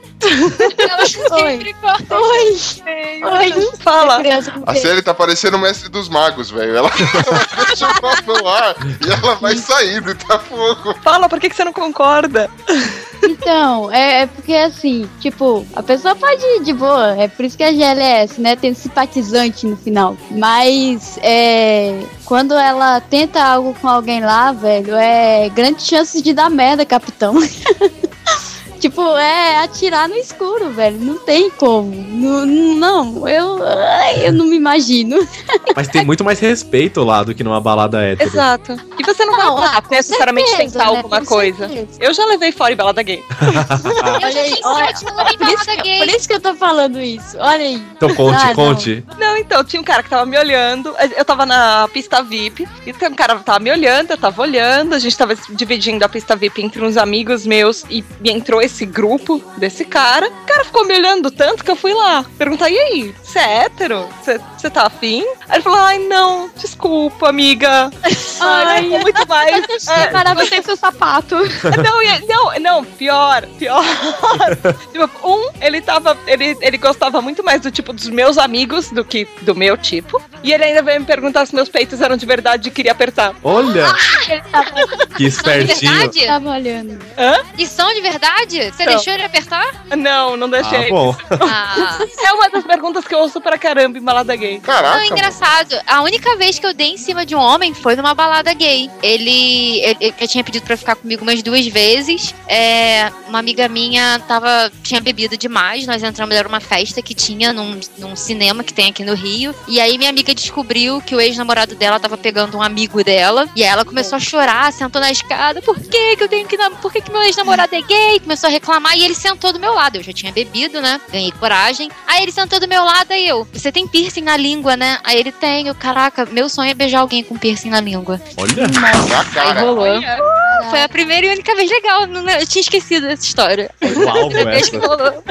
Ela sempre corta. Oi, oi. Fala. Com A série tá parecendo o mestre dos magos, velho. Ela, ela deixa o próprio no ar e ela vai saindo e tá fogo. Fala, por que, que você não concorda? Então, é, é porque assim, tipo, a pessoa pode ir de boa, é por isso que é GLS, né? Tem simpatizante no final. Mas é. Quando ela tenta algo com alguém lá, velho, é grande chance de dar merda, capitão. Tipo, é atirar no escuro, velho. Não tem como. Não, não eu, eu não me imagino. Mas tem muito mais respeito lá do que numa balada hétero. Exato. E você não, Não, vai com necessariamente certeza, tentar né? alguma Com coisa. certeza. Eu já levei fora em balada gay. Eu já aí, fiz olha, sete anos em Por isso, balada que, gay. por isso que eu tô falando isso. Olha aí. Então conte, Ah, não. conte. Não, então, tinha um cara que tava me olhando. Eu tava na pista VIP. E tem um cara que tava me olhando, eu tava olhando. A gente tava dividindo a pista VIP entre uns amigos meus. E entrou esse grupo desse cara. O cara ficou me olhando tanto que eu fui lá perguntar: e aí, você é hétero? Você- Você tá afim? Aí ele falou: ai, não, desculpa, amiga. Ai, muito mais. é, Cara, você tem seu sapato. não, não, não, pior, pior. Tipo, um, ele tava. Ele, ele gostava muito mais do tipo dos meus amigos do que do meu tipo. E ele ainda veio me perguntar se meus peitos eram de verdade e queria apertar. Olha, que São de espertinho. verdade? Tava olhando. E são de verdade? Você São. deixou ele apertar? Não, não Ah, deixei. bom. Ah. é uma das perguntas que eu ouço pra caramba em balada gay. Não, Caraca. engraçado. A única vez que eu dei em cima de um homem foi numa balada gay. Ele, ele, ele tinha pedido pra ficar comigo umas duas vezes. É, uma amiga minha tava, tinha bebido demais. Nós entramos, era uma festa que tinha num, num cinema que tem aqui no Rio. E aí minha amiga descobriu que o ex-namorado dela tava pegando um amigo dela. E aí ela começou a chorar, sentou na escada. Por que que eu tenho que... Por que que meu ex-namorado é gay? Começou a reclamar e ele sentou do meu lado. Eu já tinha bebido, né? Ganhei coragem. Aí ele sentou do meu lado e eu... Você tem piercing na língua, né? Aí ele tem. Eu, caraca, meu sonho é beijar alguém com piercing na língua. Olha. Aí cara. rolou. Foi a primeira e única vez legal. não- Eu tinha esquecido dessa história. Foi o que rolou.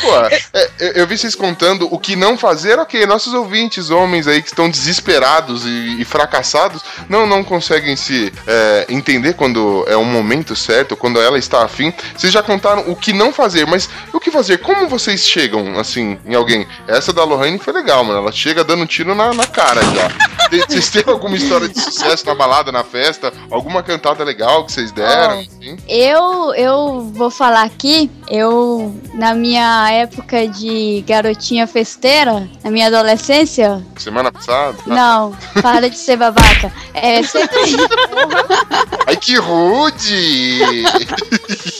Pô, é, eu, eu vi vocês contando o que não fazer, ok. Nossos ouvintes, homens aí que estão desesperados e, e fracassados, não, não conseguem se é, entender quando é um momento certo, quando ela está afim. Vocês já contaram o que não fazer, mas o que fazer? Como vocês chegam, assim, em alguém? Essa da Lohane foi legal, mano. Ela chega dando um tiro na, na cara já. Vocês têm alguma história de sucesso na balada, na festa? Alguma cantada legal que vocês deram? assim? Eu, eu vou falar aqui, eu, na minha época de garotinha festeira, na minha adolescência, Semana passada? não, para de ser babaca. É, sempre, Ai, que rude!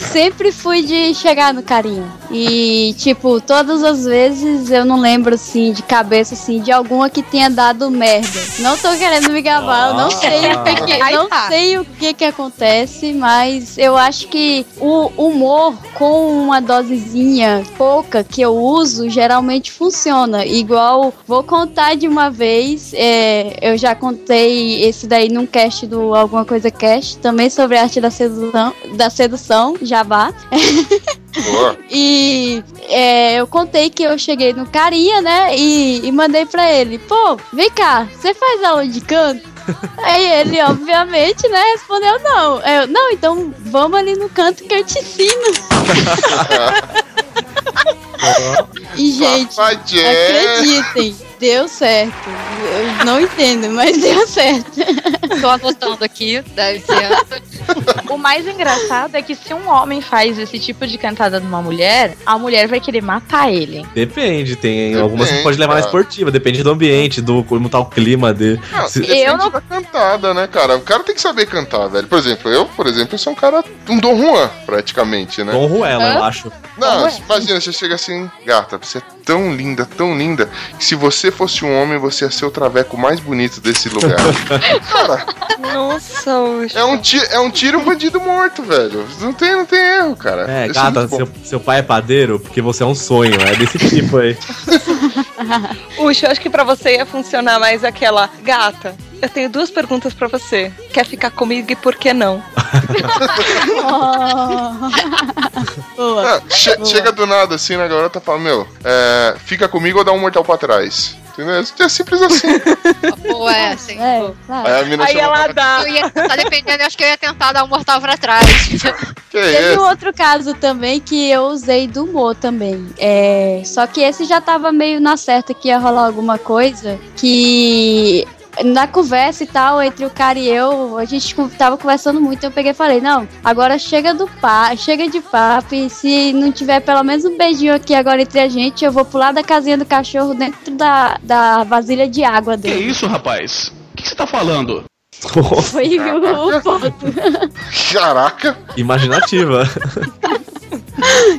sempre fui de chegar no carinho. E, tipo, todas as vezes eu não lembro, assim, de cabeça, assim, de alguma que tenha dado merda. Não tô querendo me gabar, eu não sei o que, que- não tá. sei o que que acontece, mas eu acho que o humor com uma dosezinha pouca que eu uso geralmente funciona. Igual, vou contar de uma vez, é, eu já contei esse daí num cast do Alguma Coisa Cast, também sobre a arte da sedução, da sedução, jabá. Boa. E é, eu contei que eu cheguei no carinha, né? E, e mandei pra ele: pô, vem cá, você faz aula de canto? Aí ele, obviamente, né, respondeu não. Eu, não, então vamos ali no canto que eu te ensino. E, gente, acreditem, deu certo. Eu não entendo, mas deu certo. Tô anotando aqui, dá licença. O mais engraçado é que se um homem faz esse tipo de cantada numa mulher, a mulher vai querer matar ele. Depende, tem Depende, algumas que pode levar na cara. esportiva, depende do ambiente, do como tá o clima dele. Não, Se- Eu não- da cantada, né, cara? O cara tem que saber cantar, velho. Por exemplo, eu, por exemplo, sou um cara, um Dom Juan, praticamente, né? Dom Ruela, Hã? eu acho. Não, imagina, você chega assim, gata, você tão linda, tão linda, que se você fosse um homem, você ia ser o traveco mais bonito desse lugar. cara, Nossa, Ucho. é um, ti é um tiro um bandido morto, velho. Não tem, não tem erro, cara. É, Isso gata, muito bom. seu, seu pai é padeiro porque você é um sonho, é desse tipo aí. Ucho, eu acho que pra você ia funcionar mais aquela gata. Eu tenho duas perguntas pra você. Quer ficar comigo e por que não? Boa. Ah, che- chega do nada assim na garota e fala: Meu, é, fica comigo ou dá um mortal pra trás. Entendeu? É simples assim. Ou é, assim. É, pô. claro. Aí a mina Aí chama ela pra- dá. Eu ia, tá dependendo, eu acho que eu ia tentar dar um mortal pra trás. Que Teve isso? um outro caso também que eu usei do Mo também. É, só que esse já tava meio na certa que ia rolar alguma coisa que na conversa e tal, entre o cara e eu, a gente tava conversando muito, eu peguei e falei, não, agora chega do pá, chega de papo, e se não tiver pelo menos um beijinho aqui agora entre a gente, eu vou pular da casinha do cachorro dentro da, da vasilha de água Que dele. isso, rapaz? O que você tá falando? Foi o ponto. Caraca! Imaginativa.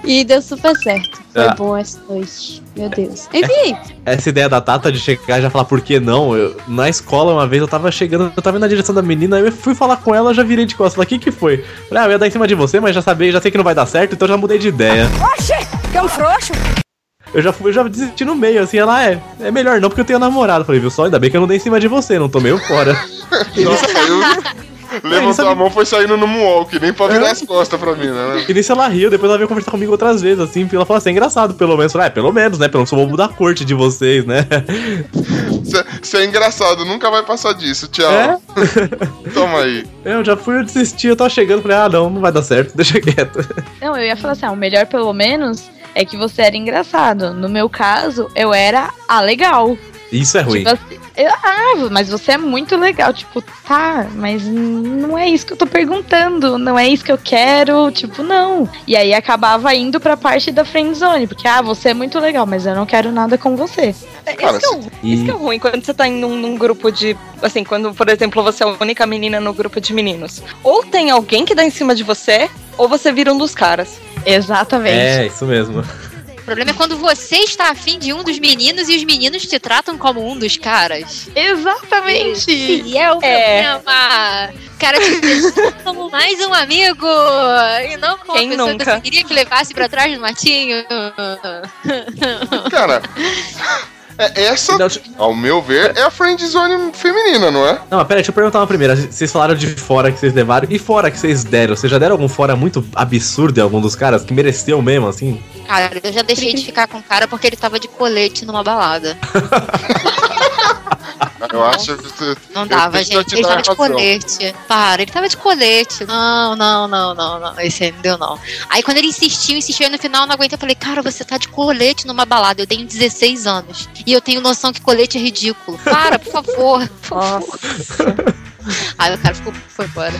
E deu super certo. Foi Ah. bom essa noite. Meu Deus. Enfim, Essa ideia da Tata de chegar e já falar por que não, eu, na escola uma vez eu tava chegando, eu tava indo na direção da menina, aí eu fui falar com ela, já virei de costas. Falei, o que que foi? Falei, ah, eu ia dar em cima de você, mas já sabia, já sei que não vai dar certo, então já mudei de ideia. Oxê, que é um frouxo? Eu já, fui, eu já desisti no meio, assim, ela, é, é melhor não, porque eu tenho namorado. Falei, viu só, ainda bem que eu não dei em cima de você, não tô meio fora. Nossa, eu levantou sabe- a mão foi saindo no moonwalk, nem pra virar as costas pra mim, né? E nisso ela riu, depois ela veio conversar comigo outras vezes, assim, ela falou assim, é engraçado, pelo menos. Eu Falei, ah, pelo menos, né, pelo menos eu vou mudar a corte de vocês, né. Isso é engraçado, nunca vai passar disso. Tchau. É? Toma aí. Eu já fui, eu desisti, eu tava chegando, falei, ah, não, não vai dar certo, deixa quieto. Não, eu ia falar assim, ah, o melhor pelo menos é que você era engraçado. No meu caso, eu era a legal. Isso é ruim. Tipo eu- ah, mas você é muito legal. Tipo, tá, mas não é isso que eu tô perguntando. Não é isso que eu quero. Tipo, não. E aí acabava indo pra parte da friendzone. Porque, ah, você é muito legal, mas eu não quero nada com você. É, Cara, isso, que é, um- E- isso que é ruim quando você tá em num grupo de. Assim, quando, por exemplo, você é a única menina no grupo de meninos. Ou tem alguém que dá em cima de você, ou você vira um dos caras. Exatamente. É, isso mesmo. O problema é quando você está afim de um dos meninos e os meninos te tratam como um dos caras. Exatamente. E é o É. problema. O cara te como mais um amigo. E não como Quem uma pessoa nunca? que você queria que levasse pra trás do matinho. Cara, essa, Não, ao meu ver, é a friendzone feminina, não é? Não, mas peraí, deixa eu perguntar uma primeira. Vocês falaram de fora que vocês levaram e fora que vocês deram. Vocês já deram algum fora muito absurdo em algum dos caras que mereceu mesmo, assim? Cara, eu já deixei de ficar com o cara porque ele tava de colete numa balada. Eu acho que. Não eu dava, que gente. te Ele tava de colete. Para, ele tava de colete. Não, não, não, não, não. Esse aí não deu, não. Aí quando ele insistiu, insistiu, aí no final eu não aguentei. Eu falei, cara, você tá de colete numa balada. Eu tenho 16 anos. E eu tenho noção que colete é ridículo. Para, por favor. Por favor. Aí o cara ficou, foi embora.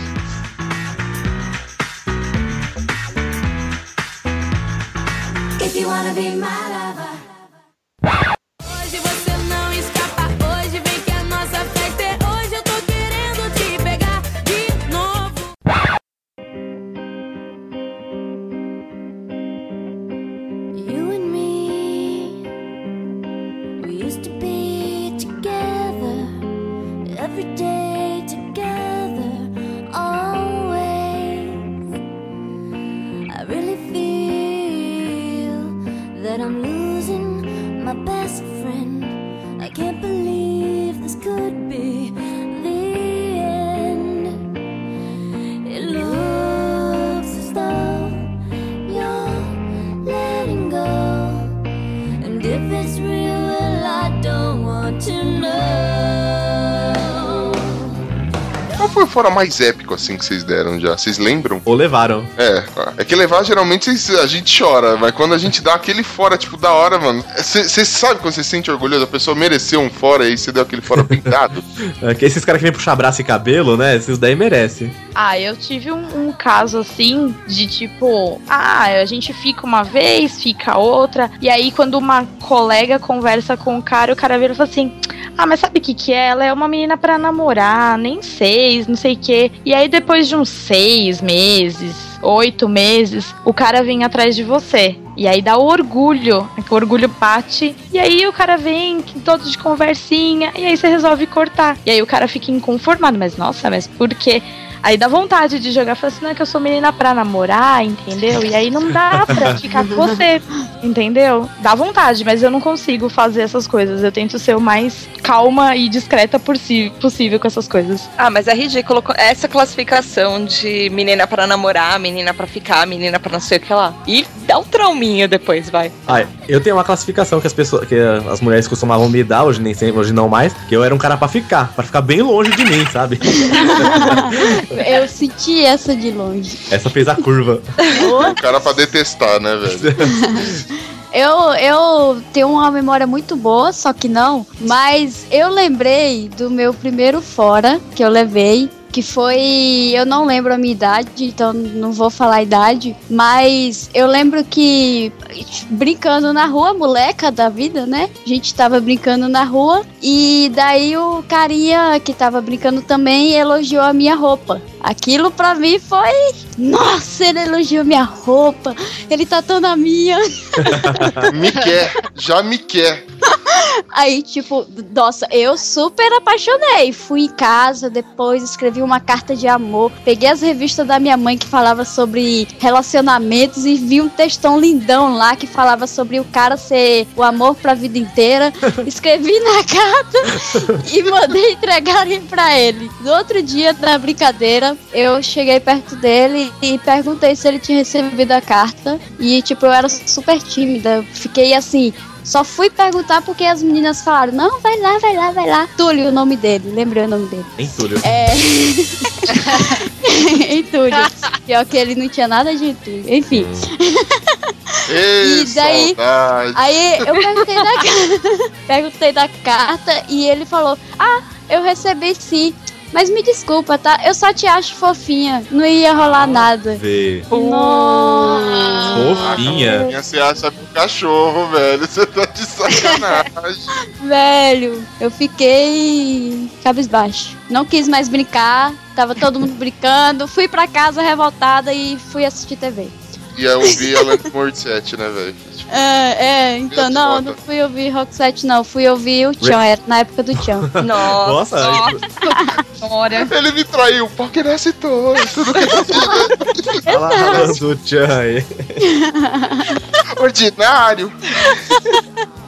If you wanna be my lover. Hoje você that I'm losing my best friend. I can't believe this could be. Foi o fora mais épico, assim, que vocês deram já? Vocês lembram? Ou levaram. É, é que levar geralmente a gente chora, mas quando a gente dá aquele fora, tipo, da hora, mano. Você sabe quando você se sente orgulhoso, a pessoa mereceu um fora e aí você deu aquele fora pintado? É que esses caras que vêm puxar braço e cabelo, né? Esses daí merecem. Ah, eu tive um, um caso assim de tipo, ah, a gente fica uma vez, fica outra, e aí quando uma colega conversa com o cara, o cara vira e fala assim. Ah, mas sabe o que que é? Ela é uma menina pra namorar, nem seis, não sei o quê. E aí depois de uns seis meses, oito meses, o cara vem atrás de você. E aí dá o orgulho, é que o orgulho bate. E aí o cara vem todo de conversinha, e aí você resolve cortar. E aí o cara fica inconformado, mas nossa, mas por quê? Aí dá vontade de jogar, fala assim, não é que eu sou menina pra namorar, entendeu? E aí não dá pra ficar com você, entendeu? Dá vontade, mas eu não consigo fazer essas coisas. Eu tento ser o mais calma e discreta por si, possível com essessas coisas. Ah, mas é ridículo essa classificação de menina pra namorar, menina pra ficar, menina pra não sei o que lá. E dá um trauminha depois, vai. Ah, eu tenho uma classificação que as pessoas, que as mulheres costumavam me dar, hoje nem sempre, hoje não mais, que eu era um cara pra ficar, pra ficar bem longe de mim, sabe? Eu senti essa de longe. Essa fez a curva. o cara pra detestar, né, velho? Eu, eu tenho uma memória muito boa, só que não. Mas eu lembrei do meu primeiro fora que eu levei. Que foi. Eu não lembro a minha idade, então não vou falar a idade. Mas eu lembro que brincando na rua, moleca da vida, né? A gente tava brincando na rua. E daí o carinha que tava brincando também elogiou a minha roupa. Aquilo pra mim foi. Nossa, ele elogiou minha roupa. Ele tá tão na minha. me quer, já me quer. Aí, tipo, nossa, eu super apaixonei. Fui em casa, depois escrevi uma carta de amor. Peguei as revistas da minha mãe que falava sobre relacionamentos e vi um textão lindão lá que falava sobre o cara ser o amor pra vida inteira. Escrevi na carta e mandei entregarem pra ele. No outro dia, na brincadeira, eu cheguei perto dele e perguntei se ele tinha recebido a carta. E, tipo, eu era super tímida. Fiquei assim, só fui perguntar porque as meninas falaram: não, vai lá, vai lá, vai lá. Túlio, o nome dele, lembrei o nome dele. Em Túlio. É. em Túlio. Pior que ele não tinha nada de Túlio. Enfim. Ei, E daí- saudade. Aí eu perguntei da, perguntei da carta e ele falou: Ah, eu recebi sim. Mas me desculpa, tá? Eu só te acho fofinha. Não ia rolar nada. Vê. Nossa. Fofinha. Minha você acha um cachorro, velho. Você tá de sacanagem. Velho, eu fiquei cabisbaixo. Não quis mais brincar, tava todo mundo brincando. Fui pra casa revoltada e fui assistir TV. E eu ouvi Alanis Morissette, né, velho? Tipo, É, é, então não, não fui ouvir Rock 7, não. Fui ouvir o Tchan, era na época do Tchan. Nossa. Nossa. Ele me traiu, porque nasce todo. Tudo que tá lá falando o Tchan aí. ordinário.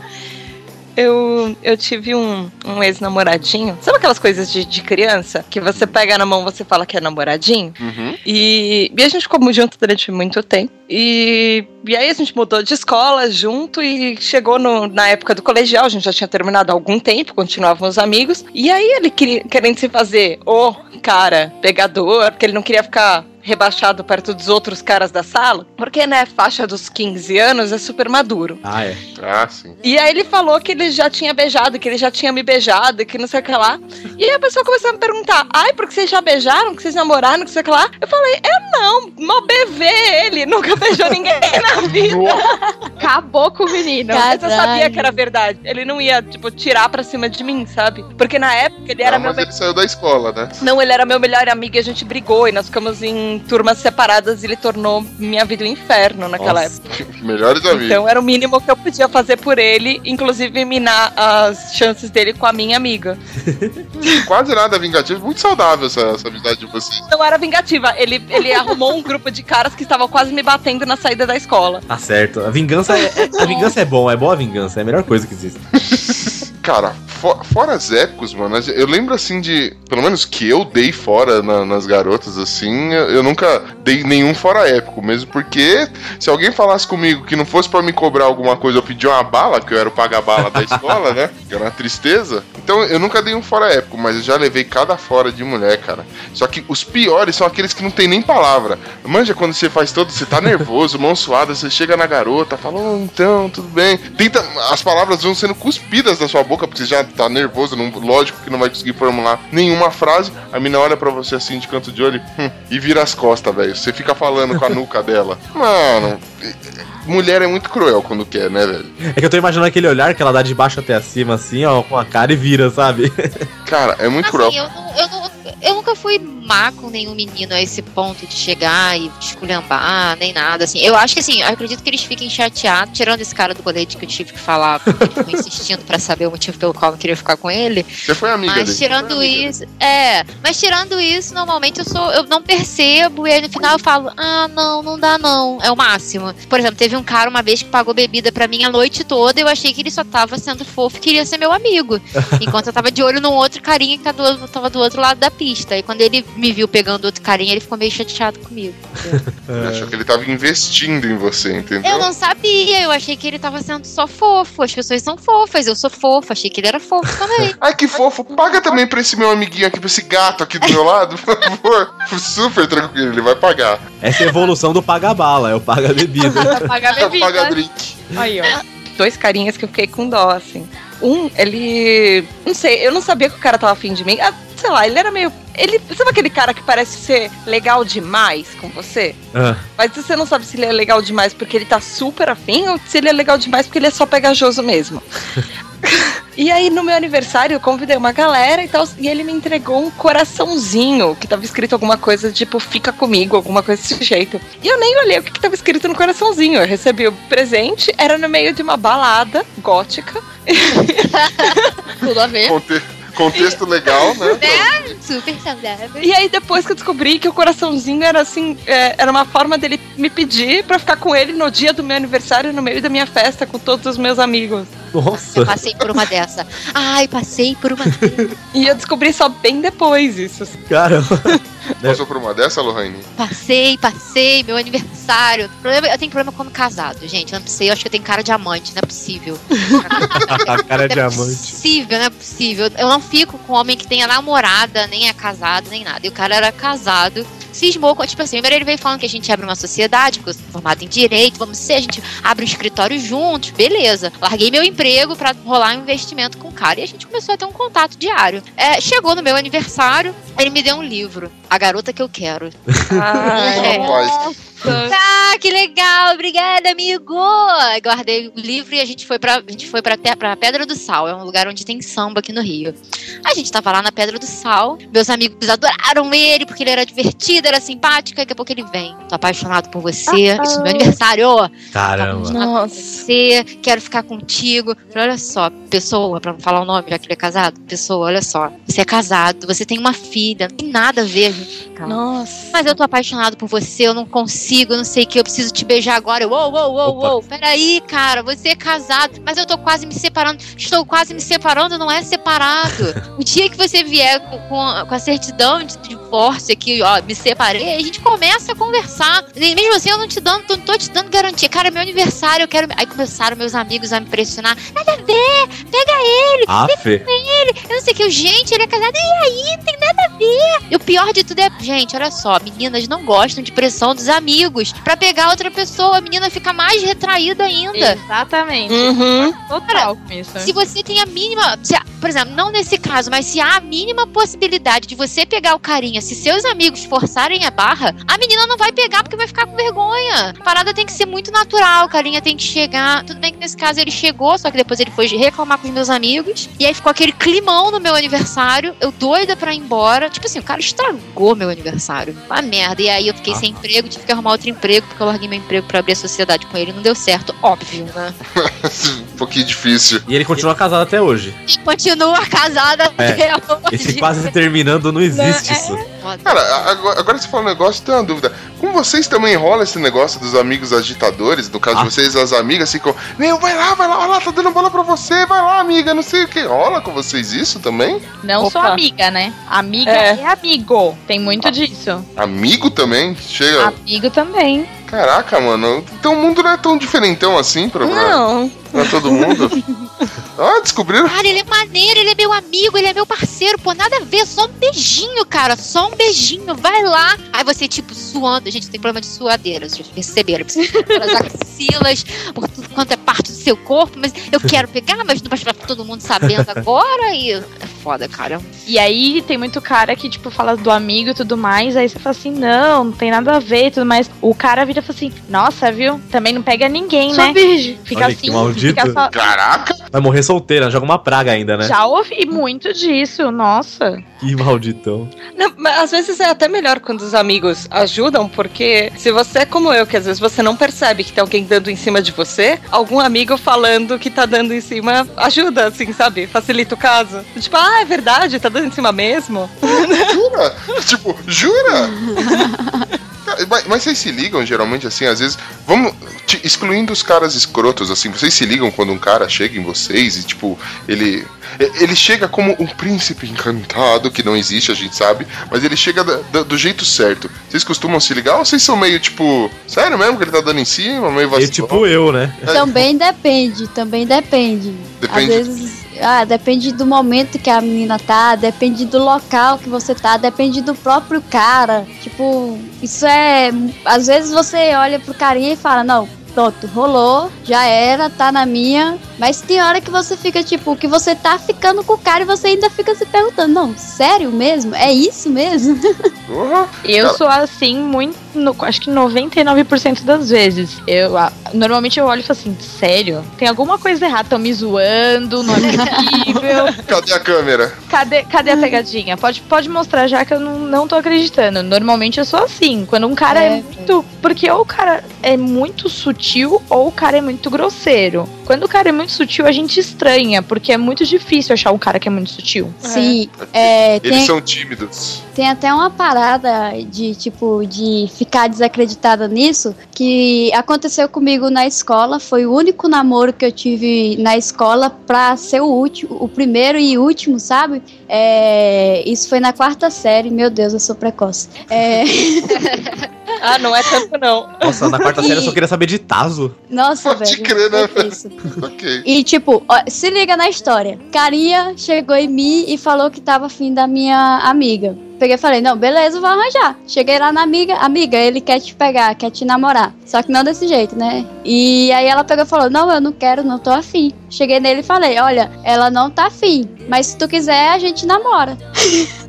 Eu, eu tive um, um ex-namoradinho. Sabe aquelas coisas de, de criança? Que você pega na mão você fala que é namoradinho? Uhum. E, e a gente ficou junto durante muito tempo. E, e aí a gente mudou de escola junto e chegou no- na época do colegial, a gente já tinha terminado há algum tempo, continuávamos amigos. E aí ele queria, querendo se fazer o cara pegador, porque ele não queria ficar rebaixado perto dos outros caras da sala, porque, né, faixa dos 15 anos é super maduro. Ah, é. Ah, sim. E aí ele falou que ele já tinha beijado, que ele já tinha me beijado, que não sei o que lá. E aí a pessoa começou a me perguntar, ai, porque vocês já beijaram, que vocês namoraram, que não sei o que lá. Eu falei, eu não, mó bebê ele, nunca beijou ninguém na vida. Acabou com o menino. Mas eu sabia que era verdade. Ele não ia, tipo, tirar pra cima de mim, sabe? Porque na época ele era Ah, meu mas ele saiu da escola, né? não, ele era meu melhor amigo e a gente brigou e nós ficamos em turmas separadas e ele tornou minha vida um inferno naquela Nossa. época. Melhores amigos. Então era o mínimo que eu podia fazer por ele, inclusive minar as chances dele com a minha amiga. Quase nada vingativo. Muito saudável essa, essa amizade de vocês. Não era vingativa, ele, ele arrumou um grupo de caras que estavam quase me batendo na saída da escola. Tá certo. A vingança é, é- a vingança é bom, é boa a vingança, é a melhor coisa que existe. Cara, fo- fora as épocas, mano, eu lembro assim de. pelo menos que eu dei fora na- nas garotas, assim, eu, eu nunca dei nenhum fora épico, mesmo porque se alguém falasse comigo que não fosse pra me cobrar alguma coisa, eu pedir uma bala, que eu era o paga-bala da escola, né? Que era uma tristeza. Então eu nunca dei um fora épico, mas eu já levei cada fora de mulher, cara. Só que os piores são aqueles que não tem nem palavra. Manja quando você faz todo, você tá nervoso, mão suada, você chega na garota, fala, "Oh, então, tudo bem. Tenta, as palavras vão sendo cuspidas da sua boca, porque você já tá nervoso, não, lógico que não vai conseguir formular nenhuma frase. A mina olha pra você assim de canto de olho hum, e vira as costas, velho. Você fica falando com a nuca dela. Mano, mulher é muito cruel quando quer, né, velho? É que eu tô imaginando aquele olhar que ela dá de baixo até acima, assim, ó, com a cara e vira, sabe? Cara, é muito cruel. Assim, eu, não- eu, não- eu nunca fui má com nenhum menino a esse ponto de chegar e esculhambar, nem nada, assim. Eu acho que, assim, eu acredito que eles fiquem chateados, tirando esse cara do colete que eu tive que falar, porque ele ficou insistindo pra saber o motivo pelo qual eu queria ficar com ele. Você foi amiga Mas dele. tirando amiga isso, é, mas tirando isso, normalmente eu sou, eu não percebo e aí no final eu falo, ah, não, não dá não, é o máximo. Por exemplo, teve um cara uma vez que pagou bebida pra mim a noite toda, e eu achei que ele só tava sendo fofo e queria ser meu amigo. Enquanto eu tava de olho num outro carinha que tá do, tava do outro lado da pista. E quando ele me viu pegando outro carinha, ele ficou meio chateado comigo. Ele achou que ele tava investindo em você, entendeu? Eu não sabia, eu achei que ele tava sendo só fofo. As pessoas são fofas, eu sou fofa, achei que ele era fofo também. Ai, que fofo. Paga também pra esse meu amiguinho aqui, pra esse gato aqui do meu lado, por favor. Super tranquilo, ele vai pagar. Essa é a evolução do paga-bala, é o paga-bebida. Pagar bebida. Paga drink. Aí, ó. Dois carinhas que eu fiquei com dó, assim. Um, ele. Não sei, eu não sabia que o cara tava afim de mim. Ah, sei lá, ele era meio. Ele. Sabe aquele cara que parece ser legal demais com você? Ah, Mas você não sabe se ele é legal demais porque ele tá super afim ou se ele é legal demais porque ele é só pegajoso mesmo. E aí, no meu aniversário, eu convidei uma galera e tal, e ele me entregou um coraçãozinho, que tava escrito alguma coisa, tipo, fica comigo, alguma coisa desse jeito. E eu nem olhei o que, que tava escrito no coraçãozinho. Eu recebi o presente, era no meio de uma balada gótica. Tudo a ver. Conte- Contexto legal, né? Super saudável. E aí, depois que eu descobri que o coraçãozinho era assim, é, era uma forma dele me pedir pra ficar com ele no dia do meu aniversário, no meio da minha festa, com todos os meus amigos. nossa. Passei por uma dessa. Ai, passei por uma. E eu descobri só bem depois isso. Caramba. Passou por uma dessa, Lohane? Passei, passei, meu aniversário. Problema- Eu tenho problema quando casado, gente. Eu não sei, eu acho que eu tenho cara de amante, não é possível. A cara de Não é possível, não é possível. Eu não fico com homem que tenha namorada, nem é casado, nem nada. E o cara era casado. Cismou com, tipo assim, primeiro ele veio falando que a gente abre uma sociedade, porque eu sou formado em direito, vamos ser, a gente abre um escritório juntos, beleza. Larguei meu emprego pra rolar um investimento com o cara e a gente começou a ter um contato diário. É, chegou no meu aniversário, ele me deu um livro, A Garota Que Eu Quero. Ai, É. Ah, que legal, obrigada, amigo! Guardei o livro e a gente foi pra, a gente foi pra, Te- pra Pedra do Sal, é um lugar onde tem samba aqui no Rio. A gente tava lá na Pedra do Sal, meus amigos adoraram ele porque ele era divertido, era simpático, daqui a pouco ele vem. Tô apaixonado por você, isso é meu aniversário, Caramba. Nossa. você, quero ficar contigo. Falei, olha só, pessoa, pra não falar o nome, já que ele é casado, pessoa, olha só, você é casado, você tem uma filha, não tem nada a ver, gente. Nossa. Mas eu tô apaixonado por você, eu não consigo, não sei o que, eu preciso te beijar agora. Eu, Uou, uou, uou, Opa. uou, peraí, cara, você é casado, mas eu tô quase me separando. Estou quase me separando, não é separado. o dia que você vier com, com a, com a certidão de divórcio aqui, ó, me separei, a gente começa a conversar. E mesmo assim, eu não te dando, não tô te dando garantia. Cara, é meu aniversário, eu quero. Aí começaram meus amigos a me pressionar. Nada a ver, pega ele, Aff. eu não sei o que. Gente, ele é casado, e aí? Não tem nada a ver. E o pior de tudo é, gente, olha só, meninas não gostam de pressão dos amigos pra pegar outra pessoa. A menina fica mais retraída ainda. Exatamente. Uhum. Total com isso. Se você tem a mínima. se por exemplo, não nesse caso, mas se há a mínima possibilidade de você pegar o carinha, se seus amigos forçarem a barra, a menina não vai pegar porque vai ficar com vergonha. A parada tem que ser muito natural, o carinha tem que chegar. Tudo bem que nesse caso ele chegou, só que depois ele foi reclamar com os meus amigos. E aí ficou aquele climão no meu aniversário, eu doida pra ir embora. Tipo assim, o cara estragou meu aniversário. Uma merda. E aí eu fiquei sem emprego, tive que arrumar outro emprego, porque eu larguei meu emprego pra abrir a sociedade com ele. Não deu certo, óbvio, né? um pouquinho difícil. E ele continua casado até hoje. E continua casada É, até hoje. Esse quase terminando não existe isso. Foda. Cara, a- agora, agora você fala um negócio, tem uma dúvida. Com vocês também rola esse negócio dos amigos agitadores, no caso Ah. de vocês, as amigas ficam, meu, vai lá, vai lá, vai lá, tá dando bola pra você, vai lá, amiga, não sei o que. Rola com vocês isso também? Não só Opa. amiga, né? Amiga É. é, amigo. Tem muito disso. Amigo também? Chega. Amigo também. Caraca, mano. Então o mundo não é tão diferentão assim pra, pra, Não. pra todo mundo. ah, descobriram? Cara, ele é maneiro, ele é meu amigo, ele é meu parceiro, pô, nada a ver, só um beijinho, cara, só um beijinho, vai lá. Aí você, tipo, suando, gente, tem problema de suadeira, vocês perceberam, pelas axilas, por tudo quanto é parte do seu corpo, mas eu quero pegar, mas não pode ficar todo mundo sabendo agora, e é foda, cara. E aí tem muito cara que, tipo, fala do amigo e tudo mais. Aí você fala assim, não, não tem nada a ver e tudo mais. O cara vira e fala assim, nossa, viu? Também não pega ninguém, Sou né? virgem. Fica Olha que assim, maldito. fica só. Caraca! Vai morrer solteira, joga uma praga ainda, né? Já ouvi muito disso, nossa. Que malditão. Não, mas às vezes é até melhor quando os amigos ajudam, porque se você é como eu, que às vezes você não percebe que tem alguém dando em cima de você, algum amigo falando que tá dando em cima ajuda, assim, sabe? Facilita o caso. Tipo, ah, é verdade, tá dando em cima mesmo. Jura? tipo, jura? Cara, Mas, mas vocês se ligam geralmente assim, às vezes. Vamos. te- excluindo os caras escrotos, assim, vocês se ligam quando um cara chega em vocês e, tipo, ele. Ele chega como um príncipe encantado, que não existe, a gente sabe, mas ele chega da- da- do jeito certo. Vocês costumam se ligar ou vocês são meio tipo. Sério mesmo que ele tá dando em cima, meio E vacilão? tipo eu, né? Também depende, também depende. Depende- Às vezes, ah, depende do momento que a menina tá, depende do local que você tá, depende do próprio cara. Tipo, isso é. Às vezes você olha pro carinha e fala, não. Pronto, rolou, já era, tá na minha. Mas tem hora que você fica, tipo, que você tá ficando com o cara e você ainda fica se perguntando, não, sério mesmo? É isso mesmo? Porra. Eu sou assim, muito. no- acho que 99% das vezes. Eu, ah, normalmente eu olho e falo assim, sério? Tem alguma coisa errada? Estão me zoando, não é possível. Cadê a câmera? Cadê, cadê a pegadinha? Pode, pode mostrar já que eu não, não tô acreditando. Normalmente eu sou assim. Quando um cara é, É. muito. Porque ou o cara é muito sutil ou o cara é muito grosseiro. Quando o cara é muito sutil, a gente estranha, porque é muito difícil achar um cara que é muito sutil. Sim, é, Eles tem, são tímidos. Tem até uma parada de, tipo, de ficar desacreditada nisso, que aconteceu comigo na escola. Foi o único namoro que eu tive na escola pra ser o último, o primeiro e último, sabe? É, isso foi na quarta série. Meu Deus, eu sou precoce. É, Ah, não é tanto não. Nossa, na quarta E- série eu só queria saber de Tazo. nossa, Pode velho. crer, né, isso. Ok. E tipo, ó, se liga na história. Carinha chegou em mim e falou que tava afim da minha amiga. Peguei e falei, não, beleza, vou arranjar. Cheguei lá na amiga, amiga, ele quer te pegar, quer te namorar. Só que não desse jeito, né? E aí ela pegou e falou, não, eu não quero, não tô afim. Cheguei nele e falei, olha, ela não tá afim, mas se tu quiser, a gente namora.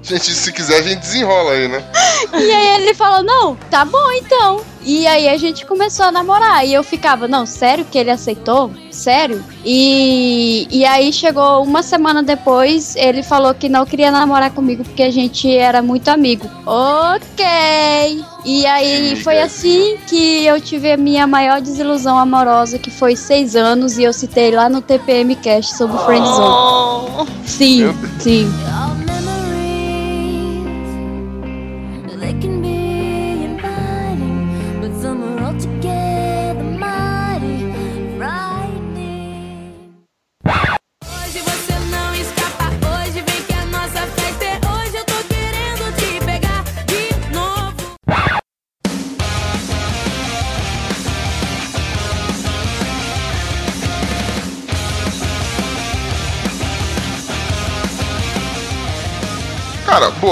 Gente, se quiser, a gente desenrola aí, né? E aí ele falou, não, tá bom então. E aí a gente começou a namorar. E eu ficava, não, sério que ele aceitou? Sério? E, e aí chegou uma semana depois, ele falou que não queria namorar comigo porque a gente era muito amigo. Ok! E aí foi assim que eu tive a minha maior desilusão amorosa, que foi seis anos, e eu citei lá no TPM Cast sobre o Friendzone. Oh. Sim, Meu Deus. sim.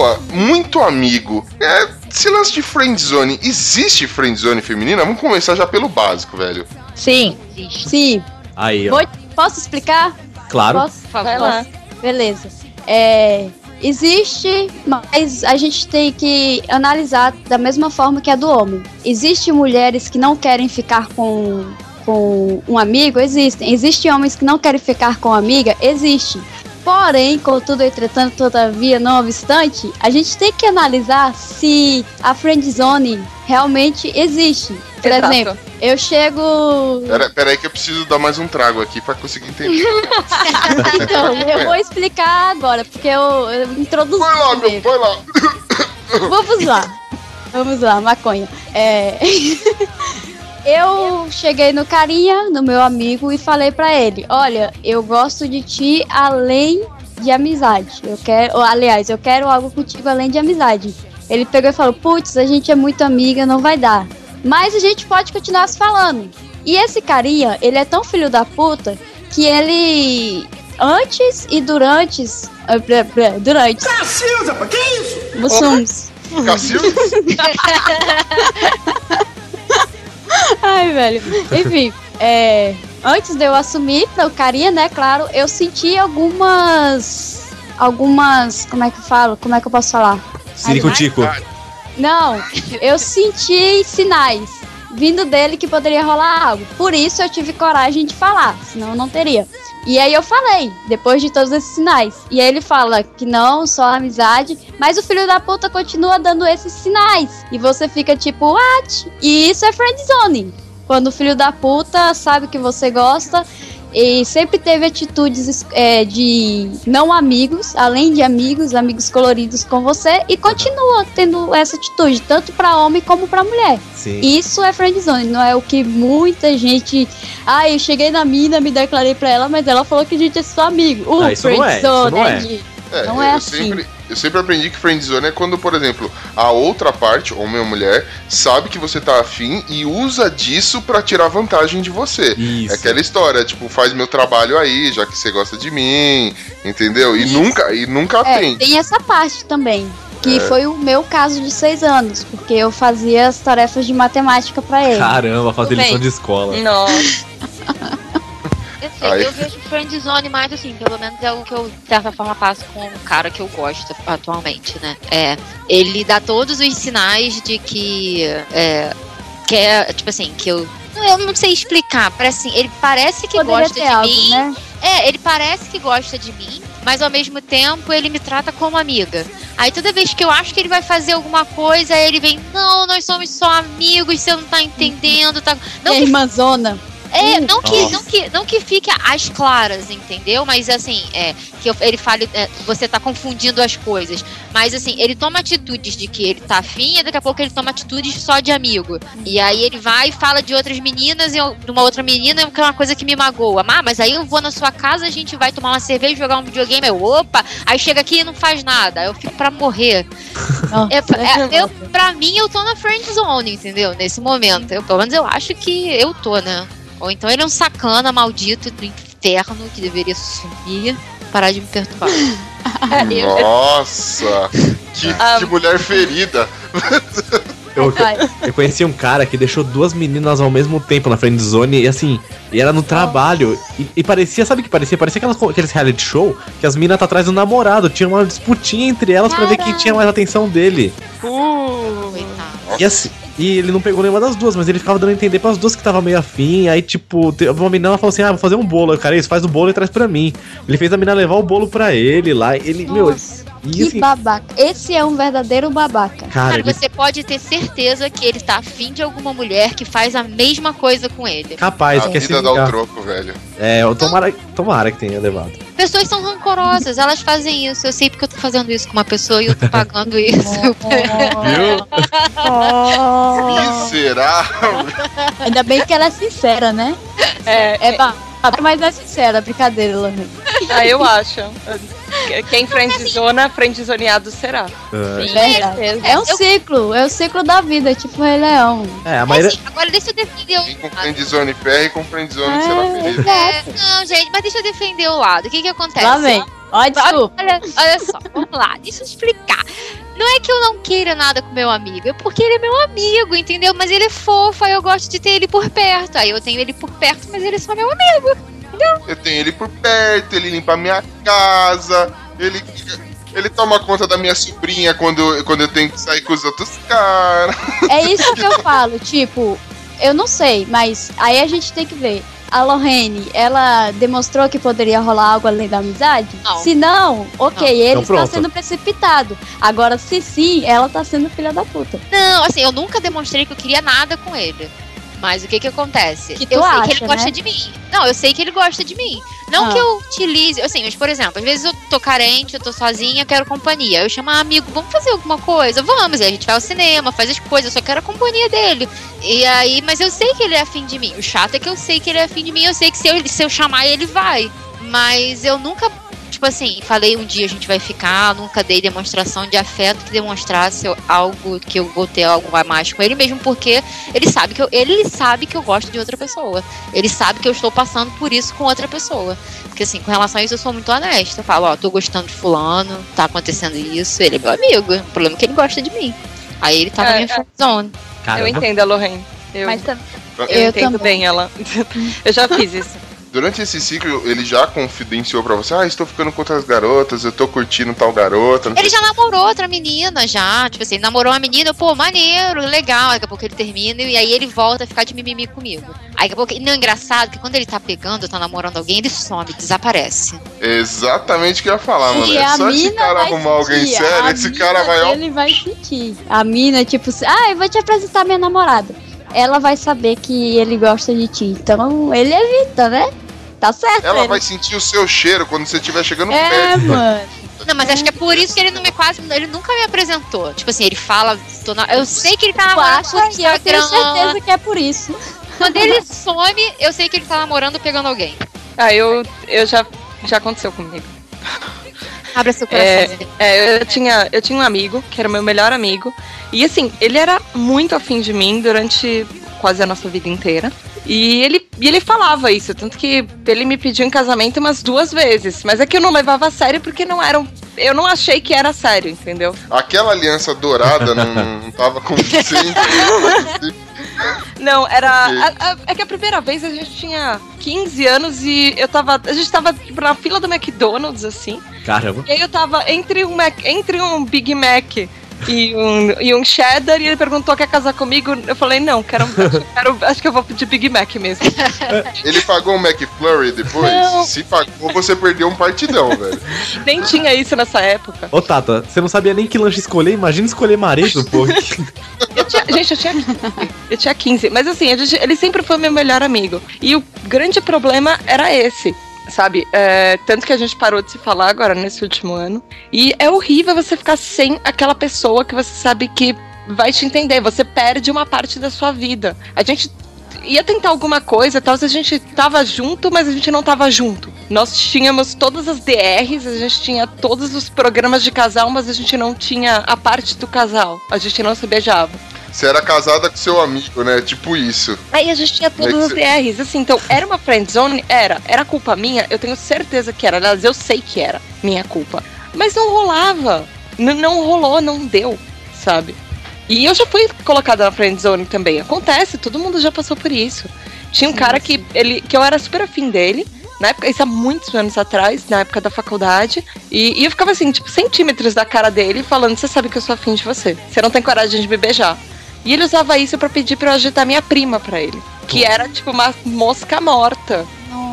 Boa, muito amigo. É, esse lance de friendzone, existe friendzone feminina? Vamos começar já pelo básico, velho. Sim. Sim. Aí, ó. Vou- posso explicar? Claro. Posso? Vai lá. Beleza. É, existe, mas a gente tem que analisar da mesma forma que a do homem. Existem mulheres que não querem ficar com, com um amigo? Existem. Existem homens que não querem ficar com amiga? Existe. Porém, contudo, entretanto, todavia, não obstante, a gente tem que analisar se a friendzone realmente existe. Por Exato. exemplo, eu chego. Pera, pera aí que eu preciso dar mais um trago aqui pra conseguir entender. Então, eu vou explicar agora, porque eu, eu introduzi. Vai lá, meu, vai lá. Vamos lá. Vamos lá, maconha. É... eu cheguei no carinha, no meu amigo, e falei pra ele: Olha, eu gosto de ti além de amizade. Eu quero, aliás, eu quero algo contigo além de amizade. Ele pegou e falou: Putz, a gente é muito amiga, não vai dar. Mas a gente pode continuar se falando. E esse carinha, ele é tão filho da puta que ele. Antes e durante. blá, Durante. Cacilda, que isso? Mussums. Cacilda? Ai, velho. Enfim, é, antes de eu assumir carinha, né, claro, eu senti algumas. Algumas. Como é que eu falo? Como é que eu posso falar? Siricutico. Não, eu senti sinais vindo dele que poderia rolar algo. Por isso eu tive coragem de falar, senão eu não teria. E aí eu falei, depois de todos esses sinais. E aí ele fala que não, só amizade, mas o filho da puta continua dando esses sinais. E você fica tipo, what? E isso é friendzone. Quando o filho da puta sabe que você gosta e sempre teve atitudes é, de não amigos, além de amigos, amigos coloridos com você, e continua tendo essa atitude, tanto pra homem como pra mulher. Sim. Isso é friendzone, não é o que muita gente. Ah, eu cheguei na mina, me declarei pra ela, mas ela falou que a gente é só amigo. Uh, Ah, isso não é, isso friendzone, não é. de- É, Não é eu assim. Sempre, eu sempre aprendi que friendzone é quando, por exemplo, a outra parte, homem ou mulher, sabe que você tá afim e usa disso pra tirar vantagem de você. Isso. É aquela história, tipo, faz meu trabalho aí, já que você gosta de mim, entendeu? E Isso. nunca, e nunca É, atende. tem essa parte também. Que É. foi o meu caso de seis anos, porque eu fazia as tarefas de matemática pra ele. Caramba, fazer lição de escola. Nossa. Sei, Ai. eu vejo friendzone mais assim, pelo menos é o que eu, de certa forma, faço com o cara que eu gosto atualmente, né? É, ele dá todos os sinais de que é, quer, tipo assim, que eu. Eu não sei explicar, parece assim, ele parece que Poderia gosta de algo, mim. né? É, ele parece que gosta de mim, mas ao mesmo tempo ele me trata como amiga. Aí toda vez que eu acho que ele vai fazer alguma coisa, ele vem, não, nós somos só amigos, você não tá entendendo, tá. Não É que irmãzona. É, Hum. não que, Nossa. não, que, não que fique às claras, entendeu? Mas assim, é, que eu- ele fale, é, você tá confundindo as coisas. Mas assim, ele toma atitudes de que ele tá afim e daqui a pouco ele toma atitudes só de amigo. E aí ele vai e fala de outras meninas e eu- de uma outra menina, que é uma coisa que me magoa. Ah, mas aí eu vou na sua casa, a gente vai tomar uma cerveja, jogar um videogame, eu, opa, aí chega aqui e não faz nada. Aí eu fico pra morrer. É, é, eu, pra mim, eu tô na friend zone, entendeu? Nesse momento. Eu, pelo menos eu acho que eu tô, né? Ou então ele é um sacana maldito do inferno que deveria sumir, parar de me perturbar. Nossa! Que, Ah. que mulher ferida! Eu, eu conheci um cara que deixou duas meninas ao mesmo tempo na friend zone e assim, e era no trabalho. E, e parecia, sabe o que parecia? Parecia aquelas, aqueles reality show que as meninas tá atrás do namorado. Tinha uma disputinha entre elas pra ver quem tinha mais atenção dele. Uh. E assim. E ele não pegou nenhuma das duas, mas ele ficava dando a entender pras duas que tava meio afim. Aí, tipo, uma menina ela falou assim: Ah, vou fazer um bolo. Cara, isso, faz o bolo e traz pra mim. Ele fez a menina levar o bolo pra ele lá. Ele, meu, Nossa, e que assim, babaca. Esse é um verdadeiro babaca. cara, Cara, ele você pode ter certeza que ele tá afim de alguma mulher que faz a mesma coisa com ele. é capaz, A quer se vida dá o troco, velho. É, eu tomara, tomara que tenha levado. Pessoas são rancorosas, elas fazem isso. Eu sei porque eu tô fazendo isso com uma pessoa e eu tô pagando isso. Viu? Oh. Será? Ainda bem que ela é sincera, né? é, É babaca, mas é sincera, brincadeira, Lorena. aí eu acho. Quem friendzona, friendzoneado será. Ah, Sim, Verdade. É um Eu- ciclo, é o ciclo da vida, tipo o Rei Leão. É, a É maioria. assim, agora deixa eu defender o Quem com friendzone ferra e com friendzone será É, feliz. exato. Não, gente, mas deixa eu defender o lado. O que que acontece? Lá vem. Ó, desculpa. Olha, olha só, vamos lá, deixa eu explicar. Não é que eu não queira nada com meu amigo, é porque ele é meu amigo, entendeu? Mas ele é fofo, aí eu gosto de ter ele por perto. Aí eu tenho ele por perto, mas ele é só meu amigo. Eu tenho ele por perto, ele limpa a minha casa, ele, ele toma conta da minha sobrinha quando, quando eu tenho que sair com os outros caras. É isso que eu falo, tipo, eu não sei, mas aí a gente tem que ver. A Lorraine, ela demonstrou que poderia rolar algo além da amizade? Não. Se não, ok, Não. ele Então está pronto. sendo precipitado. Agora, se sim, ela tá sendo filha da puta. Não, assim, eu nunca demonstrei que eu queria nada com ele. Mas o que que acontece? Que eu sei acha, que ele gosta né? de mim. Não, eu sei que ele gosta de mim. Não Ah. que eu utilize, assim, mas por exemplo, às vezes eu tô carente, eu tô sozinha, quero companhia. Eu chamo um amigo, vamos fazer alguma coisa? Vamos, e a gente vai ao cinema, faz as coisas, eu só quero a companhia dele. E aí, mas eu sei que ele é afim de mim. O chato é que eu sei que ele é afim de mim, eu sei que se eu, se eu chamar ele vai. Mas eu nunca, tipo assim, falei um dia a gente vai ficar, nunca dei demonstração de afeto que demonstrasse algo que eu vou ter algo a mais com ele, mesmo porque ele sabe que eu, ele sabe que eu gosto de outra pessoa. Ele sabe que eu estou passando por isso com outra pessoa. Porque assim, com relação a isso eu sou muito honesta. Eu falo, ó, tô gostando de fulano, tá acontecendo isso, ele é meu amigo. O problema é que ele gosta de mim. Aí ele tá na É, minha é. zone. Eu Caramba. entendo a Lorraine. Eu, Mas também. eu eu entendo também. bem ela. eu já fiz isso. Durante esse ciclo, ele já confidenciou pra você: Ah, estou ficando com outras garotas, eu tô curtindo tal garota. Ele já namorou outra menina, já. Tipo assim, ele namorou uma menina, pô, maneiro, legal. Daqui a pouco ele termina e aí ele volta a ficar de mimimi comigo. Aí daqui a pouco. Não, é engraçado que quando ele tá pegando, tá namorando alguém, ele some, desaparece. Exatamente o que eu ia falar, mano. E É a só esse cara vai arrumar alguém sentir, sério, a esse mina cara vai. Ele vai sentir. A mina, tipo, assim, ah, eu vou te apresentar minha namorada. Ela vai saber que ele gosta de ti. Então ele evita, né? Tá certo. Ela ele. vai sentir o seu cheiro quando você estiver chegando É, perto. mano. Não, mas acho que é por isso que ele não me quase. Ele nunca me apresentou. Tipo assim, ele fala. tô na- eu sei que ele tá namorando acha por que eu tenho certeza que é por isso. Quando ele some, eu sei que ele tá namorando ou pegando alguém. Ah, eu, eu já, já aconteceu comigo. Abra seu coração. É, eu tinha, eu tinha um amigo, que era meu melhor amigo. E assim, ele era muito afim de mim durante quase a nossa vida inteira. E ele, e ele falava isso, tanto que ele me pediu em casamento umas duas vezes. Mas é que eu não levava a sério porque não era um, Eu não achei que era sério, entendeu? Aquela aliança dourada não, não tava convincente. Não, era. a- a- é que a primeira vez a gente tinha 15 anos e eu tava. A gente tava tipo, na fila do McDonald's, assim. Caramba. E aí eu tava entre um, Mac, entre um Big Mac e um, e um cheddar e ele perguntou quer casar comigo. Eu falei, não, quero, acho, quero, acho que eu vou pedir Big Mac mesmo. Ele pagou um McFlurry depois? Não. Se pagou, você perdeu um partidão, velho. Nem tinha isso nessa época. Ô, Tata, você não sabia nem que lanche escolher? Imagina escolher marido, pô. Eu tinha- gente, eu tinha 15. Eu tinha 15. Mas assim, gente- ele sempre foi meu melhor amigo. E o grande problema era esse. Sabe? É, tanto que a gente parou de se falar agora nesse último ano. E é horrível você ficar sem aquela pessoa que você sabe que vai te entender. Você perde uma parte da sua vida. A gente ia tentar alguma coisa, tal, se a gente tava junto, mas a gente não tava junto. Nós tínhamos todas as DRs, a gente tinha todos os programas de casal, mas a gente não tinha a parte do casal. A gente não se beijava. Você era casada com seu amigo, né? Tipo isso. Aí a gente tinha todas as DRs, assim, então era uma friend zone? Era. Era culpa minha? Eu tenho certeza que era. Aliás, eu sei que era minha culpa. Mas não rolava. N- não rolou, não deu, sabe? E eu já fui colocada na friend zone também. Acontece, todo mundo já passou por isso. Tinha um cara que, ele, que eu era super afim dele. Na época, isso há muitos anos atrás, na época da faculdade. E, e eu ficava assim, tipo, centímetros da cara dele, falando: Você sabe que eu sou afim de você. Você não tem coragem de me beijar. E ele usava isso pra pedir pra eu agitar minha prima pra ele. Que era tipo uma mosca morta.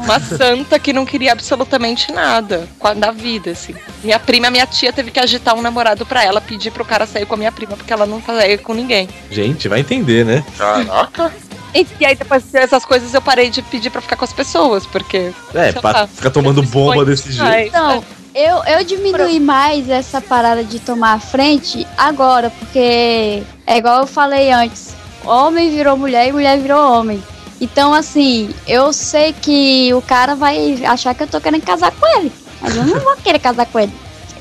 Uma santa que não queria absolutamente nada da vida, assim. Minha prima, minha tia, teve que agitar um namorado pra ela, pedir pro cara sair com a minha prima, porque ela não saía com ninguém. Gente, vai entender, né? Caraca. E, e aí, depois dessas coisas, eu parei de pedir pra ficar com as pessoas, porque. É, pra lá, ficar tomando bomba desse jeito. Então, eu, eu diminui mais essa parada de tomar a frente agora, porque é igual eu falei antes: homem virou mulher e mulher virou homem. Então, assim, eu sei que o cara vai achar que eu tô querendo casar com ele, mas eu não vou querer casar com ele.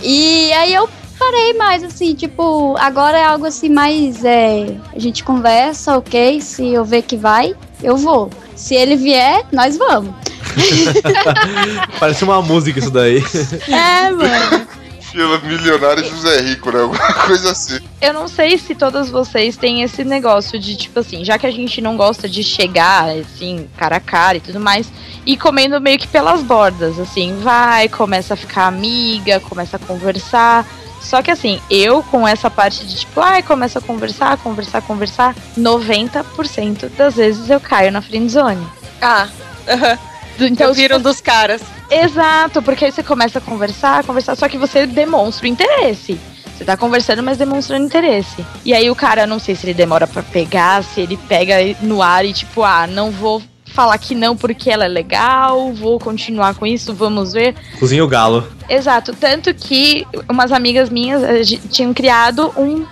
E aí eu parei mais, assim, tipo, agora é algo assim mais. É, a gente conversa, ok? Se eu ver que vai, eu vou. Se ele vier, nós vamos. Parece uma música isso daí. É, mano. Fila milionário José Rico, né? Alguma coisa assim. Eu não sei se todos vocês têm esse negócio de, tipo assim, já que a gente não gosta de chegar, assim, cara a cara e tudo mais, e comendo meio que pelas bordas, assim, vai, começa a ficar amiga, começa a conversar. Só que assim, eu com essa parte de tipo, ai, começa a conversar, conversar, conversar, 90% das vezes eu caio na friendzone. Ah, aham. Do- Então, um dos caras. Exato, porque aí você começa a conversar, conversar, só que você demonstra o interesse. Você tá conversando, mas demonstrando interesse. E aí o cara, não sei se ele demora pra pegar, se ele pega no ar e tipo, ah, não vou falar que não porque ela é legal, vou continuar com isso, vamos ver. Cozinha o galo. Exato, tanto que umas amigas minhas eh, tinham criado um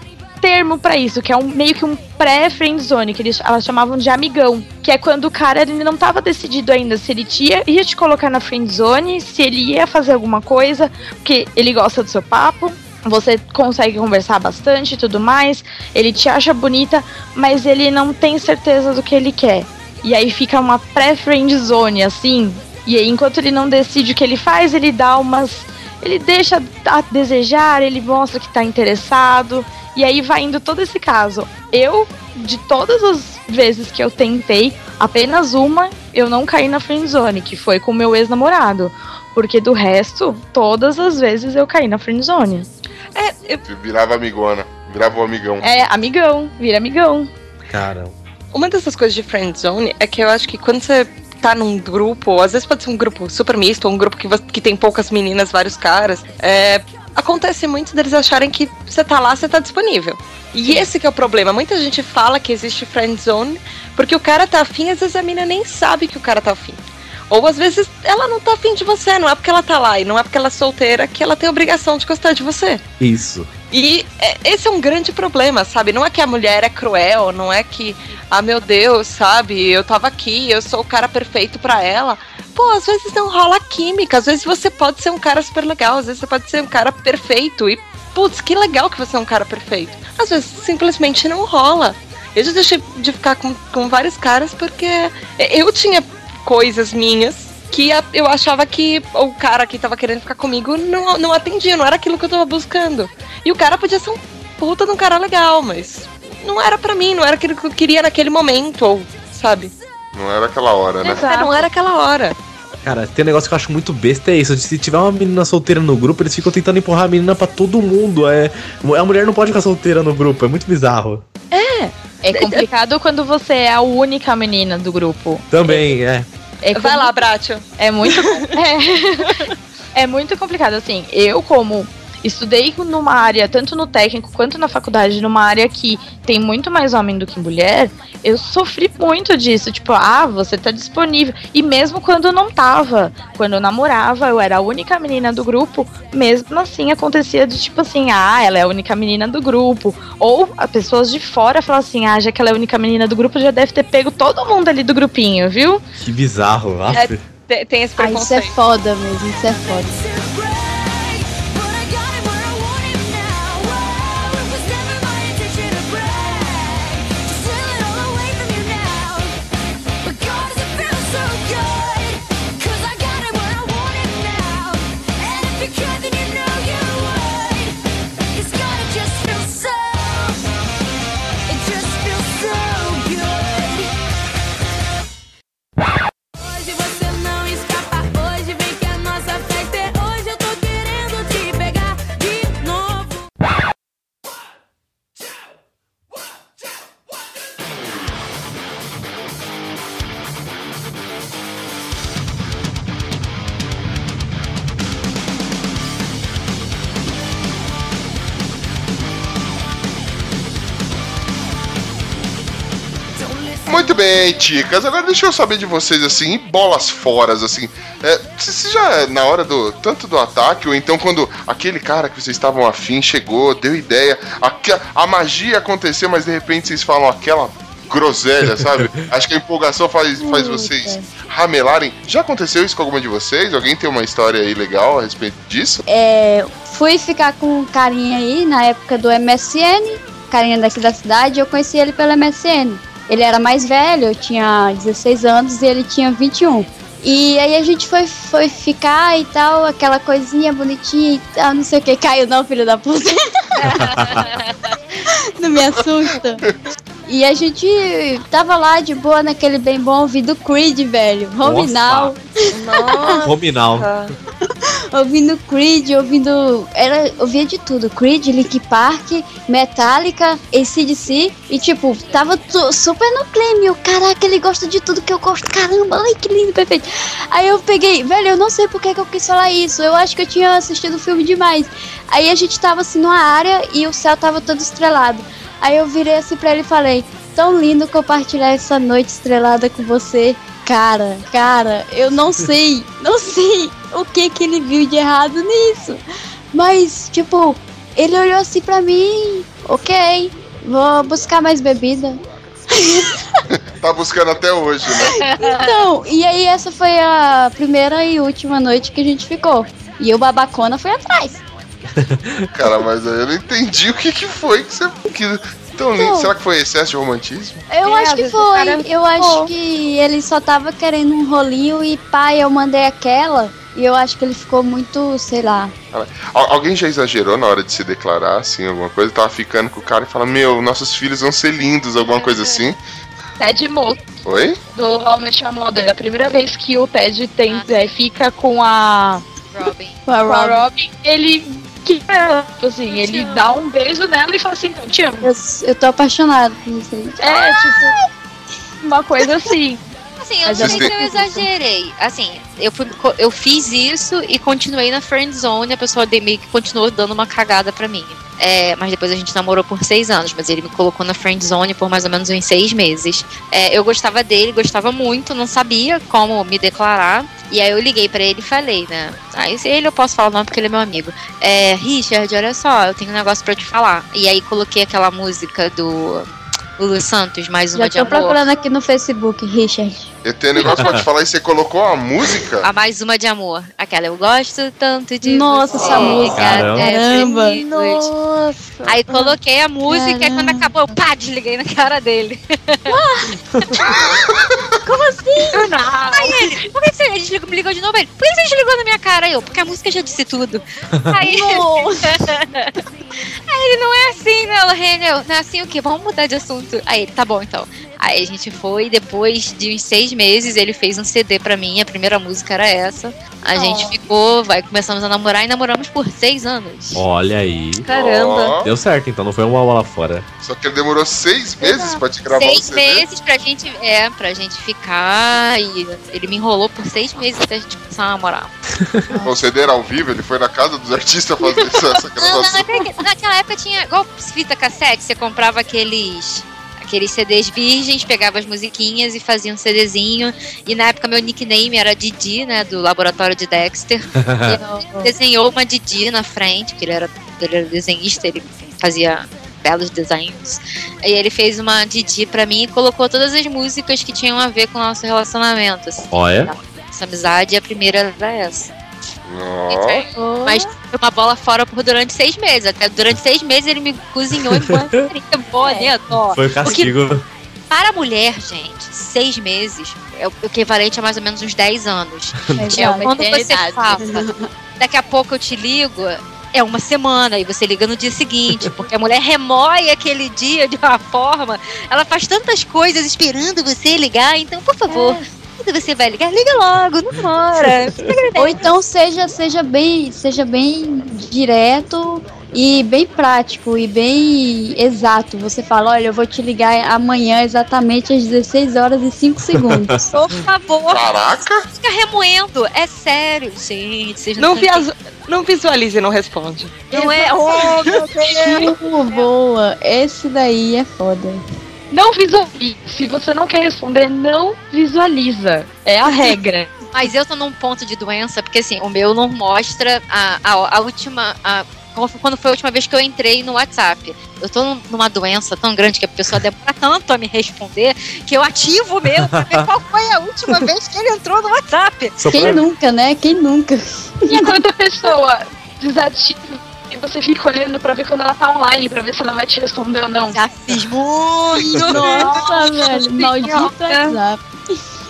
termo pra isso, que é um meio que um pré-friend zone, que eles, elas chamavam de amigão, que é quando o cara ele não tava decidido ainda se ele tinha, ia te colocar na friend zone, se ele ia fazer alguma coisa, porque ele gosta do seu papo, você consegue conversar bastante e tudo mais, ele te acha bonita, mas ele não tem certeza do que ele quer. E aí fica uma pré-friend zone, assim. E aí, enquanto ele não decide o que ele faz, ele dá umas. Ele deixa a desejar, ele mostra que tá interessado. E aí vai indo todo esse caso. Eu, de todas as vezes que eu tentei, apenas uma eu não caí na friend zone, que foi com o meu ex-namorado. Porque do resto, todas as vezes eu caí na friend zone. Virava amigona. Virava um amigão. É, amigão, vira amigão. Cara, Uma dessas coisas de friend zone é que eu acho que quando você tá num grupo, às vezes pode ser um grupo super misto, ou um grupo que, que tem poucas meninas, vários caras, é, acontece muito deles acharem que você tá lá, você tá disponível. E esse que é o problema. Muita gente fala que existe friend zone porque o cara tá afim, às vezes a mina nem sabe que o cara tá afim. Ou às vezes ela não tá afim de você, não é porque ela tá lá e não é porque ela é solteira que ela tem obrigação de gostar de você. isso. E é, esse é um grande problema, sabe? Não é que a mulher é cruel, não é que, ah, meu Deus, sabe? Eu tava aqui, eu sou o cara perfeito pra ela. Pô, às vezes não rola química, às vezes você pode ser um cara super legal, às vezes você pode ser um cara perfeito e, putz, que legal que você é um cara perfeito. Às vezes simplesmente não rola. Eu já deixei de ficar com, com vários caras porque eu tinha coisas minhas que a- eu achava que o cara que tava querendo ficar comigo não, não atendia, não era aquilo que eu tava buscando. E o cara podia ser um puta de um cara legal, mas não era pra mim, não era aquilo que eu queria naquele momento, ou, sabe? Não era aquela hora, né? Exato. Não era aquela hora. Cara, tem um negócio que eu acho muito besta é isso. de Se tiver uma menina solteira no grupo, eles ficam tentando empurrar a menina pra todo mundo. É, a mulher não pode ficar solteira no grupo, é muito bizarro. É complicado quando você é a única menina do grupo. Também, é. É Vai como- lá, Bratio. É muito. é, é muito complicado, assim. Eu, como estudei numa área, tanto no técnico quanto na faculdade, numa área que tem muito mais homem do que mulher, eu sofri muito disso. Tipo, ah, você tá disponível. E mesmo quando eu não tava, quando eu namorava, eu era a única menina do grupo, mesmo assim acontecia de tipo assim, ah, ela é a única menina do grupo. Ou as pessoas de fora falam assim, ah, já que ela é a única menina do grupo, já deve ter pego todo mundo ali do grupinho, viu? Que bizarro. É, Tem esse Ah, isso é preconceito. foda mesmo, isso é foda. Ticas. Agora deixa eu saber de vocês, assim, bolas foras, assim. É, se se já na hora do. Tanto do ataque, ou então quando aquele cara que vocês estavam afim chegou, deu ideia, a, a magia aconteceu, mas de repente vocês falam aquela groselha, sabe? Acho que a empolgação faz, faz vocês ramelarem. Já aconteceu isso com alguma de vocês? Alguém tem uma história aí legal a respeito disso? É, fui ficar com um carinha aí na época do MSN, carinha daqui da cidade, eu conheci ele pelo MSN. Ele era mais velho, eu tinha 16 anos e ele tinha 21. E aí a gente foi, foi ficar e tal, aquela coisinha bonitinha e tal, não sei o que. Caiu não, filho da puta. não me assusta. E a gente tava lá de boa naquele bem bom ouvido Creed, velho. Rominal. Nossa. Rominal. ouvindo Creed, ouvindo. Era, ouvia de tudo. Creed, Link Park, Metallica, ACDC. E tipo, tava super no clima. Eu, caraca, ele gosta de tudo que eu gosto. Caramba, ai que lindo, perfeito. Aí eu peguei, velho, eu não sei por que, que eu quis falar isso. Eu acho que eu tinha assistido o filme demais. Aí a gente tava assim numa área e o céu tava todo estrelado. Aí eu virei assim pra ele e falei: Tão lindo compartilhar essa noite estrelada com você. Cara, cara, eu não sei, não sei o que que ele viu de errado nisso. Mas, tipo, ele olhou assim pra mim, ok, vou buscar mais bebida. Tá buscando até hoje, né? Então, e aí essa foi a primeira e última noite que a gente ficou. E o babacona foi atrás. Cara, mas eu não entendi o que, que foi que você. Que... Tão lindo. Então- Será que foi excesso de romantismo? Eu É, acho que foi. Eu ficou. acho que ele só tava querendo um rolinho e pai, eu mandei aquela. E eu acho que ele ficou muito, sei lá. Al- alguém já exagerou na hora de se declarar, assim, alguma coisa? Tava ficando com o cara e fala: Meu, nossos filhos vão ser lindos, alguma coisa assim. Ted Moço Oi? do Met Your Mother. A primeira vez que o Ted tem, Ah. é, fica com a, Robin. Com a com a Robin. Robin, ele que tipo assim, ele dá um beijo nela e fala assim, então te amo. Eu, eu tô apaixonado por você. É, tipo, uma coisa assim. Assim, eu não eu sei sei- se eu exagerei. Assim, eu, fui, eu fiz isso e continuei na friend zone. A pessoa de- meio que continuou dando uma cagada pra mim. É, mas depois a gente namorou por seis anos, mas ele me colocou na friend zone por mais ou menos uns seis meses. É, eu gostava dele, gostava muito, não sabia como me declarar. E aí eu liguei pra ele e falei, né? Aí se ele eu posso falar o nome porque ele é meu amigo. É, Richard, olha só, eu tenho um negócio pra te falar. E aí coloquei aquela música do Lulu Santos, mais uma Já de tô amor. procurando aqui no Facebook, Richard. Eu tenho um negócio pra te falar e você colocou a música? A mais uma de amor. Aquela, eu gosto tanto de Nossa, você, essa música. Caramba. Caramba. every noite. Nossa. Aí coloquei a música e quando Caramba. acabou, eu pá, desliguei na cara dele. Não. Aí ele, por que você desligou- me ligou de novo? Ele, por que você desligou na minha cara? Eu, porque a música já disse tudo. Aí, aí ele, não é assim, né? Eu, não é assim o quê? Vamos mudar de assunto. Aí ele, tá bom então. Aí a gente foi, depois de uns seis meses, ele fez um CD pra mim, a primeira música era essa. A gente ficou, vai, começamos a namorar e namoramos por seis anos. Olha aí. Caramba. Ó, Deu certo, então não foi uma bola fora. só que ele demorou seis meses pra te gravar o seis CD. meses pra gente, é, pra gente ficar e ele me enrolou por seis meses até a gente começar a namorar. O CD era ao vivo, ele foi na casa dos artistas fazer essa, essa Não, não, gravação. naquela, naquela época tinha, igual fita cassete, você comprava aqueles aqueles CDs virgens, pegava as musiquinhas e fazia um CDzinho. E na época meu nickname era Didi, né, do laboratório de Dexter. E ele desenhou uma Didi na frente, porque ele era, ele era desenhista, ele fazia belos desenhos. Aí ele fez uma Didi pra mim e colocou todas as músicas que tinham a ver com o nosso relacionamento. Assim. Olha. Essa amizade, e a primeira era essa. Mas uma bola fora por durante seis meses. Até durante seis meses ele me cozinhou enquanto seria boleto. ó. Foi o castigo. Para a mulher, gente, seis meses é o equivalente a mais ou menos uns 10 anos. É, quando você fala, daqui a pouco eu te ligo, é uma semana, e você liga no dia seguinte, porque a mulher remói aquele dia de uma forma, ela faz tantas coisas esperando você ligar, então, por favor, quando você vai ligar, liga logo, não demora. Ou então seja, seja bem, seja bem direto e bem prático e bem exato. Você fala, olha, eu vou te ligar amanhã exatamente às 16 horas e 5 segundos. Por favor, Caraca! fica remoendo. É sério, gente. Vocês Não, não, via- não visualize e não responde. Não é. Oh, meu Deus. Boa, esse daí é foda. Não visualize. Se você não quer responder, não visualiza. É a regra. Mas eu tô num ponto de doença, porque assim, o meu não mostra a, a, a última. A, quando foi a última vez que eu entrei no WhatsApp. Eu tô num- numa doença tão grande que a pessoa demora tanto a me responder que eu ativo o meu pra ver qual foi a última vez que ele entrou no WhatsApp. Só Quem pra- nunca, né? Quem nunca? Enquanto a pessoa desativa e você fica olhando pra ver quando ela tá online, pra ver se ela vai te responder ou não. Já fiz muito. Nossa, velho, maldito WhatsApp.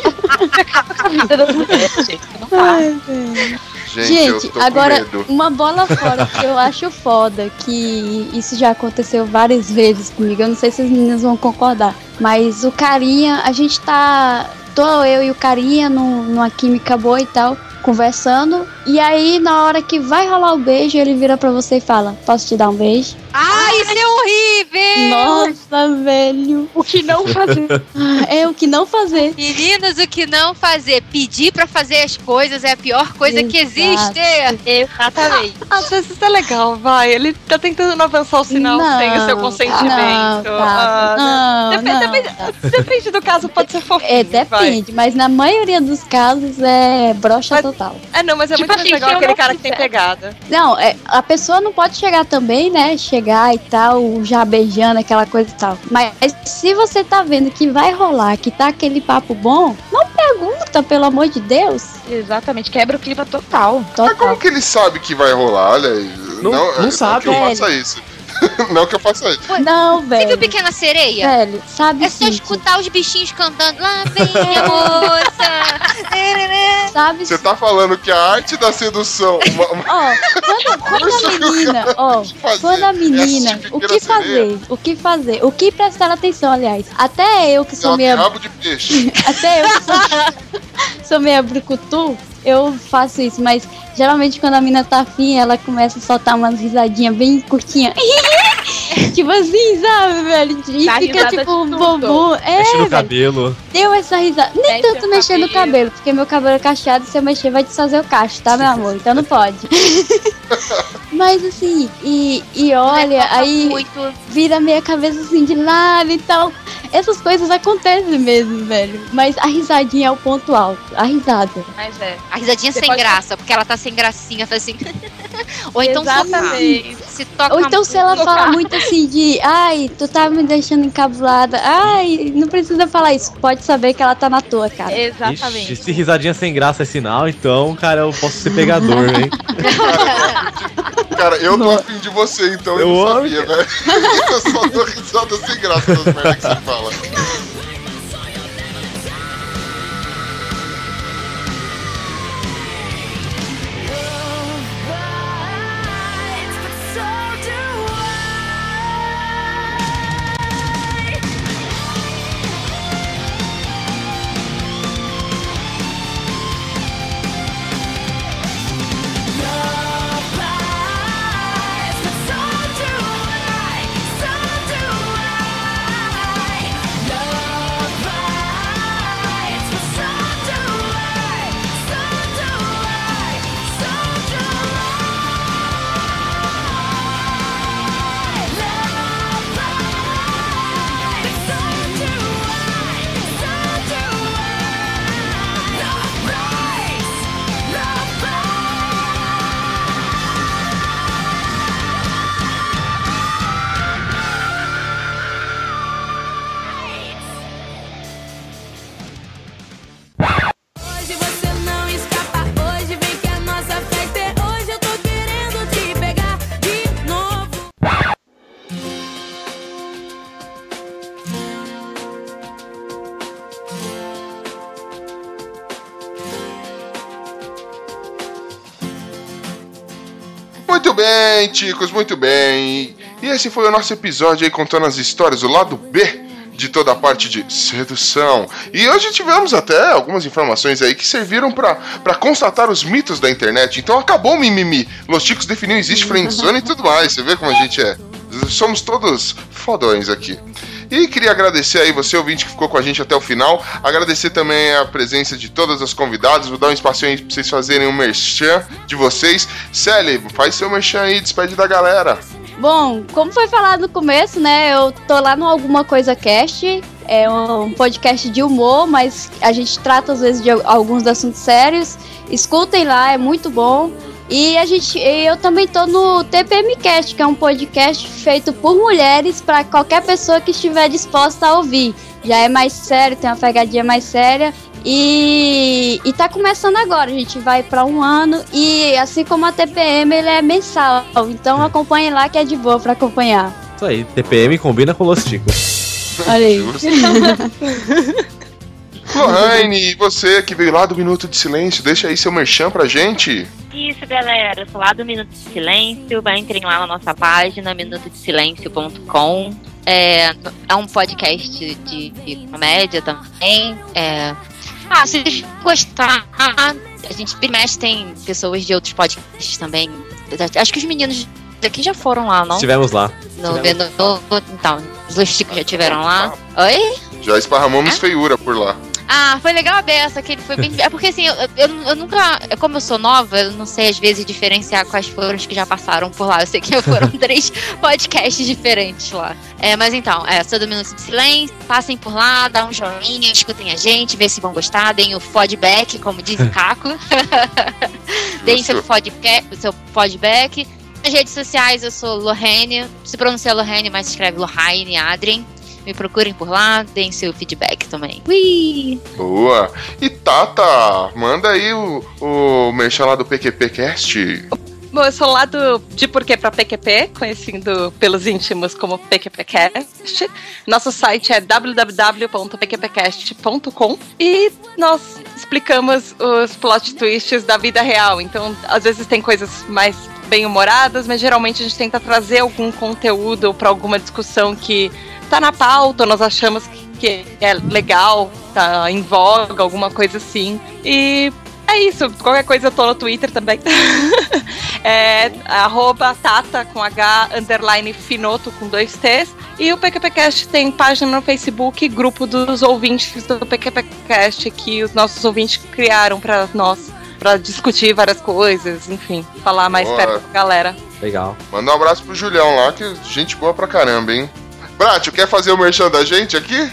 Com a vida das mulheres, gente. Não faz. Ai, velho. Gente, Gente, agora, uma bola fora que eu acho foda, que isso já aconteceu várias vezes comigo, eu não sei se as meninas vão concordar, mas o carinha, a gente tá, tô eu e o carinha num- numa química boa e tal, conversando. E aí, na hora que vai rolar o beijo, ele vira pra você e fala: Posso te dar um beijo? Ai, isso é horrível! Nossa, velho. O que não fazer? Ah, É o que não fazer. Meninas, o que não fazer? Pedir pra fazer as coisas é a pior coisa que Exato. existe. Exatamente. Às vezes é legal, vai. Ele tá tentando avançar o sinal Não, sem o seu Não, consentimento. tá, Ah, não, Depende, não. depende- depende do caso, pode ser fofinho. É, vai. depende, mas na maioria dos casos é brocha Mas- total. É, não, mas é Tipo muito mais assim, legal aquele não cara que tem pegada. Não, é, a pessoa não pode chegar também, né? Chegar e tal, já beijando, aquela coisa e tal. Mas se você tá vendo que vai rolar, que tá aquele papo bom, não pergunta, pelo amor de Deus. Exatamente, quebra o clima total. Mas como Total. que ele sabe que vai rolar? Olha aí. Não- não sabe. que eu faça isso. não que eu faça isso. Não, Você viu velho. Pequena Sereia? Velho, sabe É só escutar os bichinhos cantando. Lá vem a moça. Sabe Você tá falando que a arte da sedução. Uma, uma Ó, quando, quando a menina, ó, fazer quando a é menina, assistir o que Sereia. fazer? O que fazer? O que prestar atenção, aliás? Até eu que sou tem meia rabo de peixe. Até eu que sou, sou meio brucutu, eu faço isso, mas geralmente quando a mina tá afim, ela começa a soltar umas risadinhas bem curtinhas. tipo assim, sabe, velho? E Dá fica tipo tudo. bobo. É, Mexe no cabelo. Deu essa risada. Nem Mexe tanto o mexer no cabelo. cabelo, porque meu cabelo é cacheado, se eu mexer vai desfazer o cacho, tá, meu amor? Então não pode. Mas assim, e, e olha, aí Muito. vira meia cabeça assim de lado e tal. Essas coisas acontecem mesmo, velho. Mas a risadinha é o ponto alto. A risada. Mas é. A risadinha Você sem pode- graça, porque ela tá sem gracinha, faz assim. Ou então Exatamente. se toca Ou então se ela muito. fala muito assim de ai, tu tá me deixando encabulada. Ai, não precisa falar isso. Pode saber que ela tá na tua, cara. Exatamente. Ixi, se risadinha sem graça é sinal, então, cara, eu posso ser pegador, hein? Cara, eu tô afim de você, então eu, Eu não amo, sabia, né? eu só dou risada sem graça das merdas que você fala. Bem, chicos, muito bem. E esse foi o nosso episódio aí contando as histórias do lado B de toda a parte de sedução. E hoje tivemos até algumas informações aí que serviram pra constatar os mitos da internet. Então acabou o mimimi. Los Chicos definiu existe friendzone e tudo mais. Você vê como a gente é. Somos todos fodões aqui. E queria agradecer aí você, ouvinte, que ficou com a gente até o final. Agradecer também a presença de todas as convidadas. Vou dar um espacinho aí pra vocês fazerem um merchan de vocês. Sally, faz seu merchan aí, despede da galera. Bom, como foi falado no começo, né? Eu tô lá no Alguma Coisa Cast. É um podcast de humor, mas a gente trata às vezes de alguns assuntos sérios. Escutem lá, é muito bom. E a gente, eu também tô no TPM Cast, que é um podcast feito por mulheres para qualquer pessoa que estiver disposta a ouvir. Já é mais sério, tem uma pegadinha mais séria. E, e tá começando agora, a gente vai para um ano e assim como a TPM ele é mensal, então acompanhe lá que é de boa para acompanhar. Isso aí, TPM combina com Los Ticos. Olha aí. Lohane, e você que veio lá do Minuto de Silêncio, deixa aí seu merchan pra gente. Isso, galera. Eu sou lá do Minuto de Silêncio. Vai entrem lá na nossa página, minutodesilencio.com. É, é um podcast de, de comédia também. É, ah, se vocês gostar, a gente mexe tem pessoas de outros podcasts também. Acho que os meninos daqui já foram lá, não? Estivemos lá. No, no, no, então, os Lusticos já tiveram lá. Oi? Já esparramamos É? feiura por lá. Ah, foi legal a beça, que ele foi bem. É porque assim, eu, eu, eu nunca. Como eu sou nova, eu não sei às vezes diferenciar quais foram os que já passaram por lá. Eu sei que foram três podcasts diferentes lá. É, mas então, é, sou do Minuto de Silêncio, passem por lá, dá um joinha, escutem a gente, vê se vão gostar, deem o feedback, como diz o Caco. deem seu, feedback, seu feedback. Nas redes sociais eu sou Lorraine, se pronuncia Lorraine, mas se escreve Lorraine Adrien. Me procurem por lá, deem seu feedback também. Ui! Boa. E Tata, manda aí o, o merchan lá do PQPcast. Bom, eu sou lá do De Porquê pra PQP, conhecido pelos íntimos como PQPcast. Nosso site é www.pqpcast.com e nós explicamos os plot twists da vida real. Então, às vezes tem coisas mais bem-humoradas, mas geralmente a gente tenta trazer algum conteúdo para alguma discussão que tá na pauta, nós achamos que é legal, tá em voga, alguma coisa assim. E é isso, qualquer coisa eu tô no Twitter também. é arroba tata com H underline finoto com dois T's. E o PQPcast tem página no Facebook, grupo dos ouvintes do PQPcast que os nossos ouvintes criaram para nós, para discutir várias coisas, enfim, falar mais Boa. perto da galera. Legal. Manda um abraço pro Julião lá, que gente boa pra caramba, hein? Bratio, quer fazer o merchan da gente aqui?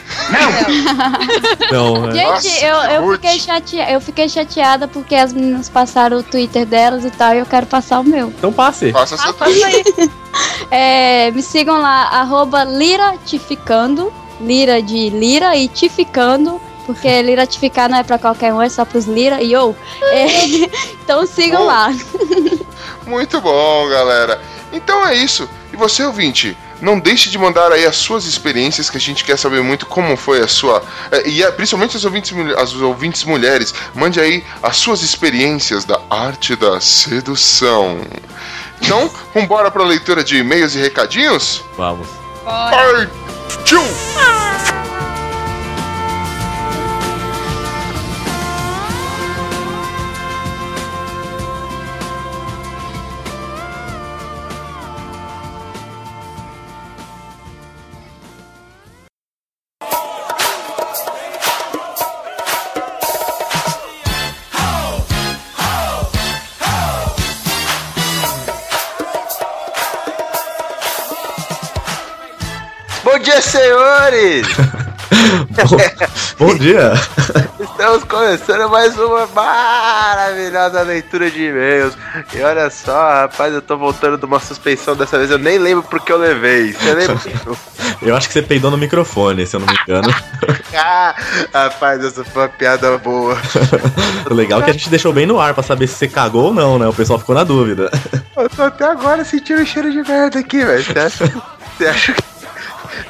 Não, é. Gente, Nossa, eu, eu, fiquei chateada, eu fiquei chateada porque as meninas passaram o Twitter delas e tal, e eu quero passar o meu. Então passe. Faça seu aí. É, me sigam lá, arroba liratificando, lira de lira e tificando, porque liratificar não é pra qualquer um, é só pros lira e ou. então sigam Bom. lá. Muito bom, galera. Então é isso. E você, ouvinte, não deixe de mandar aí as suas experiências, que a gente quer saber muito como foi a sua. eh, E eh, principalmente as ouvintes, as ouvintes mulheres, mande aí as suas experiências da arte da sedução. Então, vambora pra leitura de e-mails e recadinhos? Vamos. Partiu! Bom dia, senhores! Bom, bom dia. Estamos começando mais uma maravilhosa leitura de e-mails. E olha só, rapaz, eu tô voltando de uma suspensão dessa vez, eu nem lembro porque eu levei. Você lembra? Eu acho que você peidou no microfone, se eu não me engano. ah, rapaz, essa foi uma piada boa. O legal é que a gente deixou bem no ar pra saber se você cagou ou não, né? O pessoal ficou na dúvida. Eu tô até agora sentindo o cheiro de merda aqui, velho. Você acha, você acha que.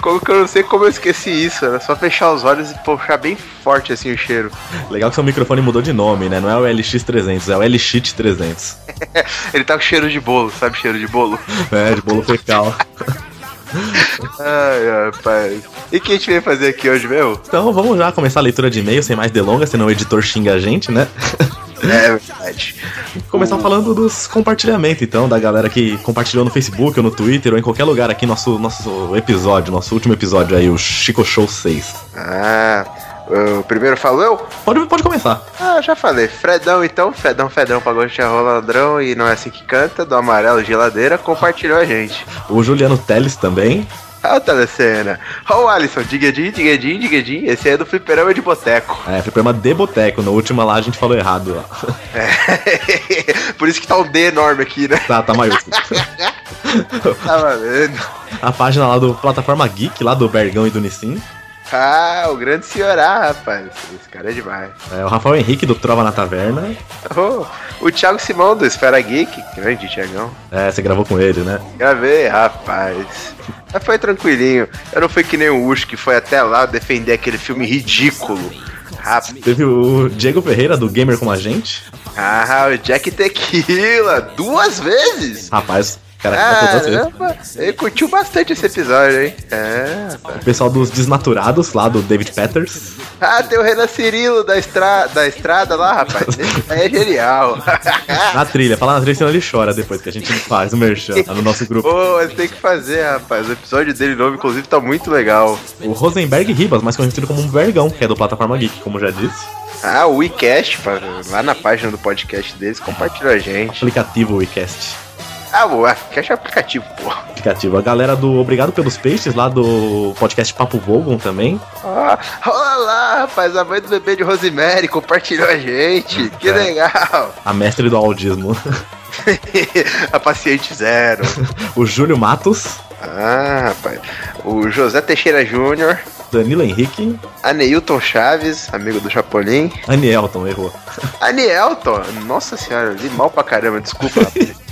Como que eu não sei como eu esqueci isso? Era só fechar os olhos e puxar bem forte assim o cheiro. Legal que seu microfone mudou de nome, né? Não é o LX300, é o LX300. Ele tá com cheiro de bolo, sabe cheiro de bolo? É, de bolo fecal. Ai, rapaz. E o que a gente veio fazer aqui hoje, meu? Então vamos já começar a leitura de e-mail sem mais delongas, senão o editor xinga a gente, né? É verdade. Começar falando dos compartilhamentos, então, da galera que compartilhou no Facebook ou no Twitter ou em qualquer lugar aqui nosso, nosso episódio, nosso último episódio aí, o Chico Show 6. Ah, o primeiro falou? Pode, pode começar. Ah, já falei. Fredão, então. Fredão, Fredão pagou de arrola ladrão e não é assim que canta, do amarelo geladeira, compartilhou a gente. O Juliano Teles também. Ah, o Telecena. Ó o Alisson, diguedim, diguedim, diguedim. Esse aí é do fliperama de boteco. É, foi programa de boteco. Na última lá a gente falou errado. ó. Por isso que tá um D enorme aqui, né? Tá, tá maiúsculo. Tá valendo. A página lá do Plataforma Geek, lá do Bergão e do Nissin. Ah, o grande senhorá, rapaz. Esse cara é demais. É, o Rafael Henrique do Trova na Taverna. Oh, o Thiago Simão do Esfera Geek. Grande Thiagão. É, você gravou com ele, né? Gravei, rapaz. Mas foi tranquilinho. Eu não fui que nem o Ush que foi até lá defender aquele filme ridículo. Rapaz. Teve o Diego Ferreira do Gamer com a gente. Ah, o Jack Tequila. Duas vezes? Rapaz, Cara, que tá. Caramba, ele curtiu bastante esse episódio, hein? É. O pessoal dos Desnaturados, lá do David Peters. Ah, tem o Renan Cirilo da, estra... da estrada lá, rapaz. É genial. Na trilha, fala na trilha, senão ele chora depois que a gente faz o merchan lá no nosso grupo. Pô, mas tem que fazer, rapaz. O episódio dele novo, inclusive, tá muito legal. O Rosenberg Ribas, mais conhecido como um Vergão, que é do Plataforma Geek, como já disse. Ah, o WeCast, lá na página do podcast deles, compartilha a gente. Aplicativo WeCast. Ah, o WeCast é aplicativo, pô. Aplicativo. A galera do Obrigado pelos Peixes, lá do podcast Papo Vogon também. Ah, olha lá, rapaz, a mãe do bebê de Rosemary compartilhou a gente. Que É. legal. A mestre do audismo. a paciente zero. o Júlio Matos. Ah, rapaz. O José Teixeira Júnior. Danilo Henrique. Aneilton Chaves, amigo do Chapolin. Anielton, errou. Anielton, nossa senhora, li mal pra caramba, desculpa.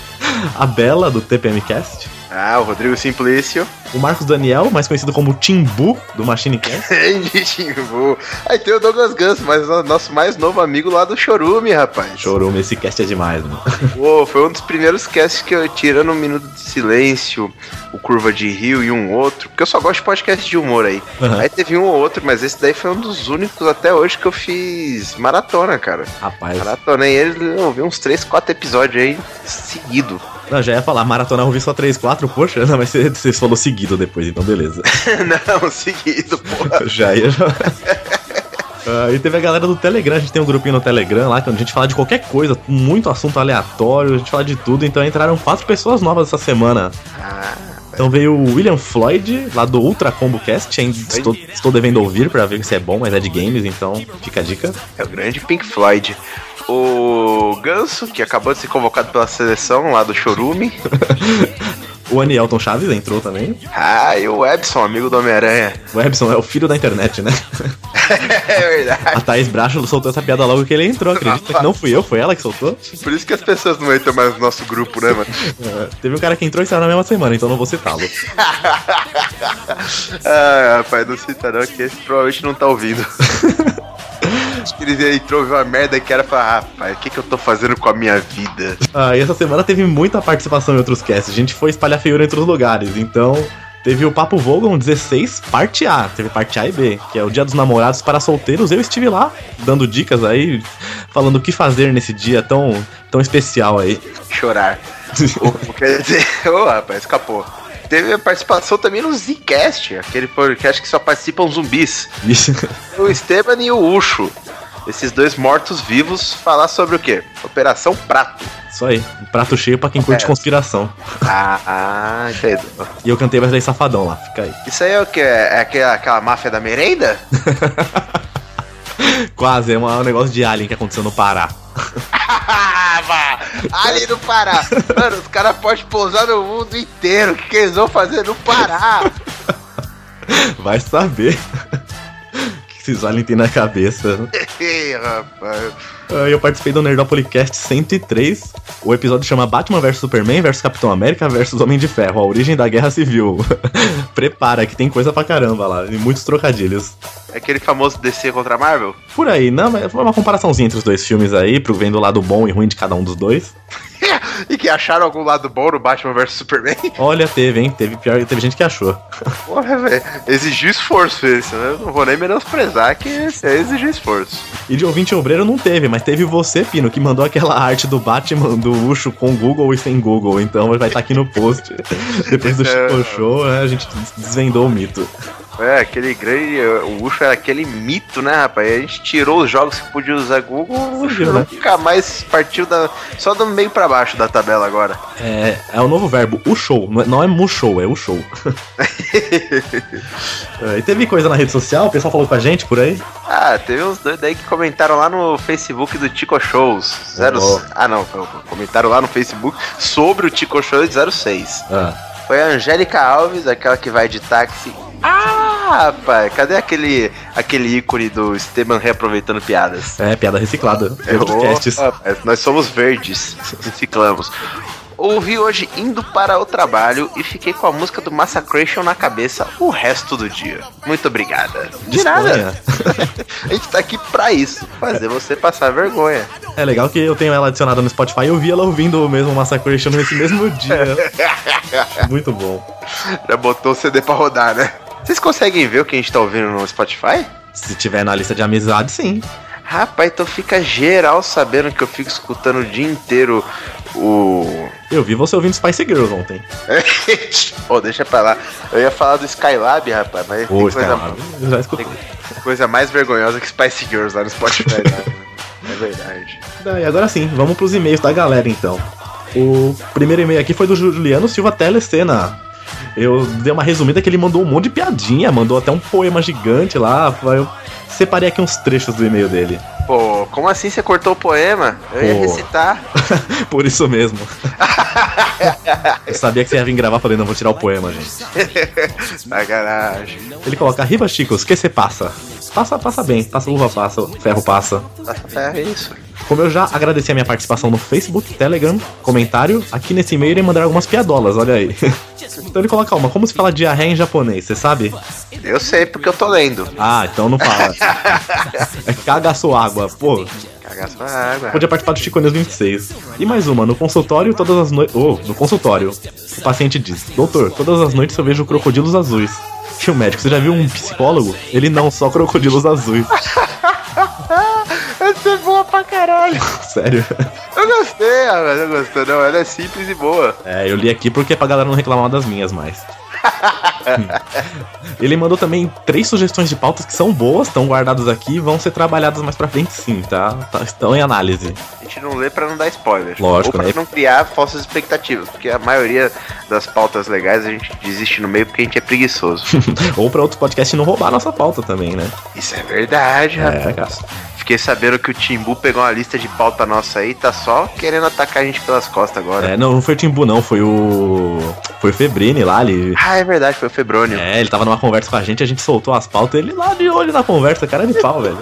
A Bela, do TPMcast. Ah, o Rodrigo Simplício. O Marcos Daniel, mais conhecido como Timbu, do Machine Cast. Timbu. Aí tem o Douglas Ganso, mas o nosso mais novo amigo lá do Chorume, rapaz. Chorume, esse cast é demais, mano. Pô, foi um dos primeiros casts que eu tirando um minuto de silêncio, o Curva de Rio e um outro, porque eu só gosto de podcast de humor aí. Uhum. Aí teve um ou outro, mas esse daí foi um dos únicos até hoje que eu fiz maratona, cara. Rapaz. Maratonei ele, eu vi uns 3, 4 episódios aí seguido. Não, já ia falar, maratona eu ouvi só 3, 4, poxa, não, mas você, você falou seguido depois, então beleza. Não, seguido, porra. já ia. Já... Ah, e teve a galera do Telegram, a gente tem um grupinho no Telegram lá, que a gente fala de qualquer coisa, muito assunto aleatório, a gente fala de tudo, então entraram quatro pessoas novas essa semana. Ah, Então veio o William Floyd, lá do Ultra Combo Cast, ainda estou, estou devendo ouvir pra ver se é bom, mas é de games, então fica a dica. É o grande Pink Floyd. O Ganso, que acabou de ser convocado pela seleção lá do Chorume. O Anielton Chaves entrou também. Ah, e o Ebson, amigo do Homem-Aranha. O Ebson é o filho da internet, né? É verdade. A Thaís Bracho soltou essa piada logo que ele entrou, acredita que não fui eu, foi ela que soltou? Por isso que as pessoas não entram mais no nosso grupo, né, mano? É, teve um cara que entrou e saiu na mesma semana, então não vou citá-lo. ah, rapaz, não cita não, que esse provavelmente não tá ouvindo. Acho que ele entrou, viu uma merda que era falar, rapaz, o que, que eu tô fazendo com a minha vida? Ah, e essa semana teve muita participação em outros casts. A gente foi espalhar feiura em outros lugares. Então, teve o Papo Vogon 16, parte A. Teve parte A e B, que é o Dia dos Namorados para solteiros. Eu estive lá, dando dicas aí, falando o que fazer nesse dia tão, tão especial aí. Chorar. Ou, quer dizer, ô rapaz, escapou. Teve a participação também no Zcast, aquele podcast que só participam zumbis. Isso. O Esteban e o Ucho. Esses dois mortos-vivos falar sobre o quê? Operação Prato. Isso aí, um prato cheio pra quem curte É. conspiração. Ah, ah entendo. E eu cantei Wesley Safadão lá, fica aí. Isso aí é o que? É aquela, aquela máfia da merenda? Quase, é uma- um negócio de alien que aconteceu no Pará. Ali no Pará. Mano, os caras podem pousar no mundo inteiro. O que, que eles vão fazer no Pará? Vai saber. O que esses aliens têm na cabeça. Ih, rapaz. Ah, Eu participei do Nerdopolicast 103. O episódio chama Batman vs Superman vs Capitão América vs Homem de Ferro, a origem da Guerra Civil. Prepara que tem coisa pra caramba lá, e muitos trocadilhos. É aquele famoso DC contra Marvel? Por aí, não, mas foi uma comparaçãozinha entre os dois filmes aí, pro vendo o lado bom e ruim de cada um dos dois. E que acharam algum lado bom no Batman vs Superman? Olha, teve, hein? Teve pior, teve gente que achou. Porra, velho. Exigiu esforço esse, né? Eu Não vou nem menosprezar que é exigir esforço. E de ouvinte obreiro não teve, mas teve você, Pino, que mandou aquela arte do Batman do Ucho com Google e sem Google. Então vai estar aqui no post. Depois do Chico Show, né, a gente desvendou o mito. É, aquele grande. O Ucho era aquele mito, né, rapaz? A gente tirou os jogos que podia usar Google, o Viu, né? nunca mais partiu da, só do meio pra baixo da tabela agora. É, é o novo verbo, o show. Não é, é mu show, é o show. É, e teve coisa na rede social, o pessoal falou com a gente por aí. Ah, teve uns dois aí que comentaram lá no Facebook do Tico Shows. Zero... Oh. Ah, não, comentaram lá no Facebook sobre o Tico Shows 06. Ah, Foi a Angélica Alves, aquela que vai de táxi. Ah, rapaz, cadê aquele, aquele ícone do Esteban reaproveitando piadas? é, piada reciclada. Casts. rapaz, nós somos verdes, reciclamos. ouvi hoje indo para o trabalho e fiquei com a música do Massacration na cabeça o resto do dia. Muito obrigada. De nada. a gente tá aqui pra isso, fazer você passar vergonha. É legal que eu tenho ela adicionada no Spotify e eu vi ela ouvindo o mesmo Massacration nesse mesmo dia. Muito bom. Já botou o CD pra rodar, né? Vocês conseguem ver o que a gente tá ouvindo no Spotify? Se tiver na lista de amizade, sim. Rapaz, então fica geral sabendo que eu fico escutando o dia inteiro o. Eu vi você ouvindo Spice Girls ontem. Ô, deixa pra lá. Eu ia falar do Skylab, rapaz, mas Ô, tem coisa, Skylab, já escutei. tem coisa mais vergonhosa que Spice Girls lá no Spotify. né? É verdade. E agora sim, vamos pros e-mails da galera então. O primeiro e-mail aqui foi do Juliano Silva Telecena. Eu dei uma resumida que ele mandou um monte de piadinha, mandou até um poema gigante lá. Eu separei aqui uns trechos do e-mail dele. Pô, como assim você cortou o poema? Eu ia Pô. recitar. Por isso mesmo. Eu sabia que você ia vir gravar, falei, não, vou tirar o poema, gente. Sacanagem. Ele coloca, Riva Chicos, que você passa? Passa, passa bem, passa uva, passa, ferro passa. É isso. Como eu já agradeci a minha participação no Facebook, Telegram, comentário, aqui nesse e-mail ele mandar algumas piadolas, olha aí. Então ele coloca uma, como se fala diarreia em japonês, você sabe? Eu sei porque eu tô lendo. Ah, então não fala. É cagaço água, pô. Cagar sua água. Podia participar do Chico News 26. E mais uma, no consultório todas as noites. Oh, no consultório. O paciente diz: Doutor, todas as noites eu vejo crocodilos azuis. E o médico, você já viu um psicólogo? Ele não, só crocodilos azuis. Essa é boa pra caralho. Sério. Eu gostei, rapaz. Eu gostei. Não, ela é simples e boa. É, eu li aqui porque é pra galera não reclamar das minhas mais. Ele mandou também três sugestões de pautas que são boas, estão guardadas aqui vão ser trabalhadas mais pra frente sim, tá? tá estão em análise. A gente não lê pra não dar spoiler. Lógico, Ou pra né? não criar falsas expectativas. Porque a maioria das pautas legais a gente desiste no meio porque a gente é preguiçoso. Ou pra outros podcasts não roubar a nossa pauta também, né? Isso é verdade, É, rapaz. cara. Fiquei sabendo que o Timbu pegou uma lista de pauta nossa aí tá só querendo atacar a gente pelas costas agora. É, não, não foi o Timbu, não, foi o. Foi o Febrini lá, ele. Ah, é verdade, foi o Febrônio. É, ele tava numa conversa com a gente, a gente soltou as pautas, ele lá de olho na conversa, cara de pau, velho.